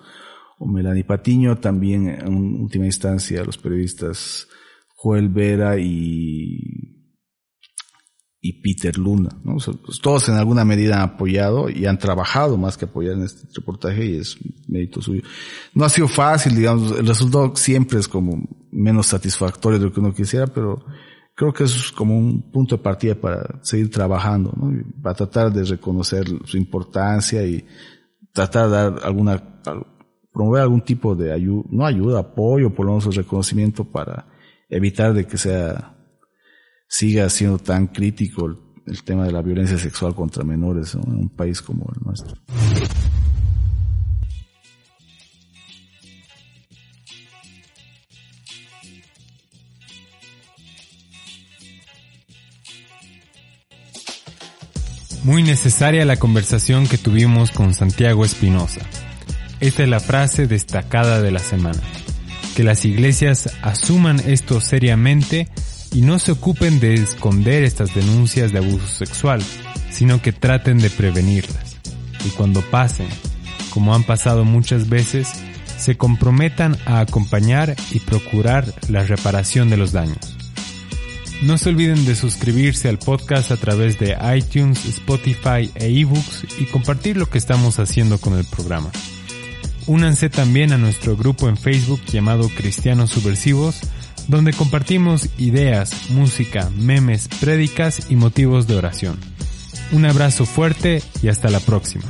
o Melanie Patiño, también en última instancia los periodistas Joel Vera y y Peter Luna. ¿no? Pues, todos en alguna medida han apoyado y han trabajado más que apoyar en este reportaje y es mérito suyo. No ha sido fácil, digamos, el resultado siempre es como menos satisfactorio de lo que uno quisiera, pero creo que es como un punto de partida para seguir trabajando, ¿no? para tratar de reconocer su importancia y tratar de dar alguna, promover algún tipo de ayuda, no ayuda, apoyo, por lo menos reconocimiento para evitar de que sea siga siendo tan crítico el, tema de la violencia sexual contra menores en un país como el nuestro. Muy necesaria la conversación que tuvimos con Santiago Espinosa. Esta es la frase destacada de la semana. Que las iglesias asuman esto seriamente y no se ocupen de esconder estas denuncias de abuso sexual, sino que traten de prevenirlas. Y cuando pasen, como han pasado muchas veces, se comprometan a acompañar y procurar la reparación de los daños. No se olviden de suscribirse al podcast a través de iTunes, Spotify e eBooks y compartir lo que estamos haciendo con el programa. Únanse también a nuestro grupo en Facebook llamado Cristianos Subversivos, donde compartimos ideas, música, memes, prédicas y motivos de oración. Un abrazo fuerte y hasta la próxima.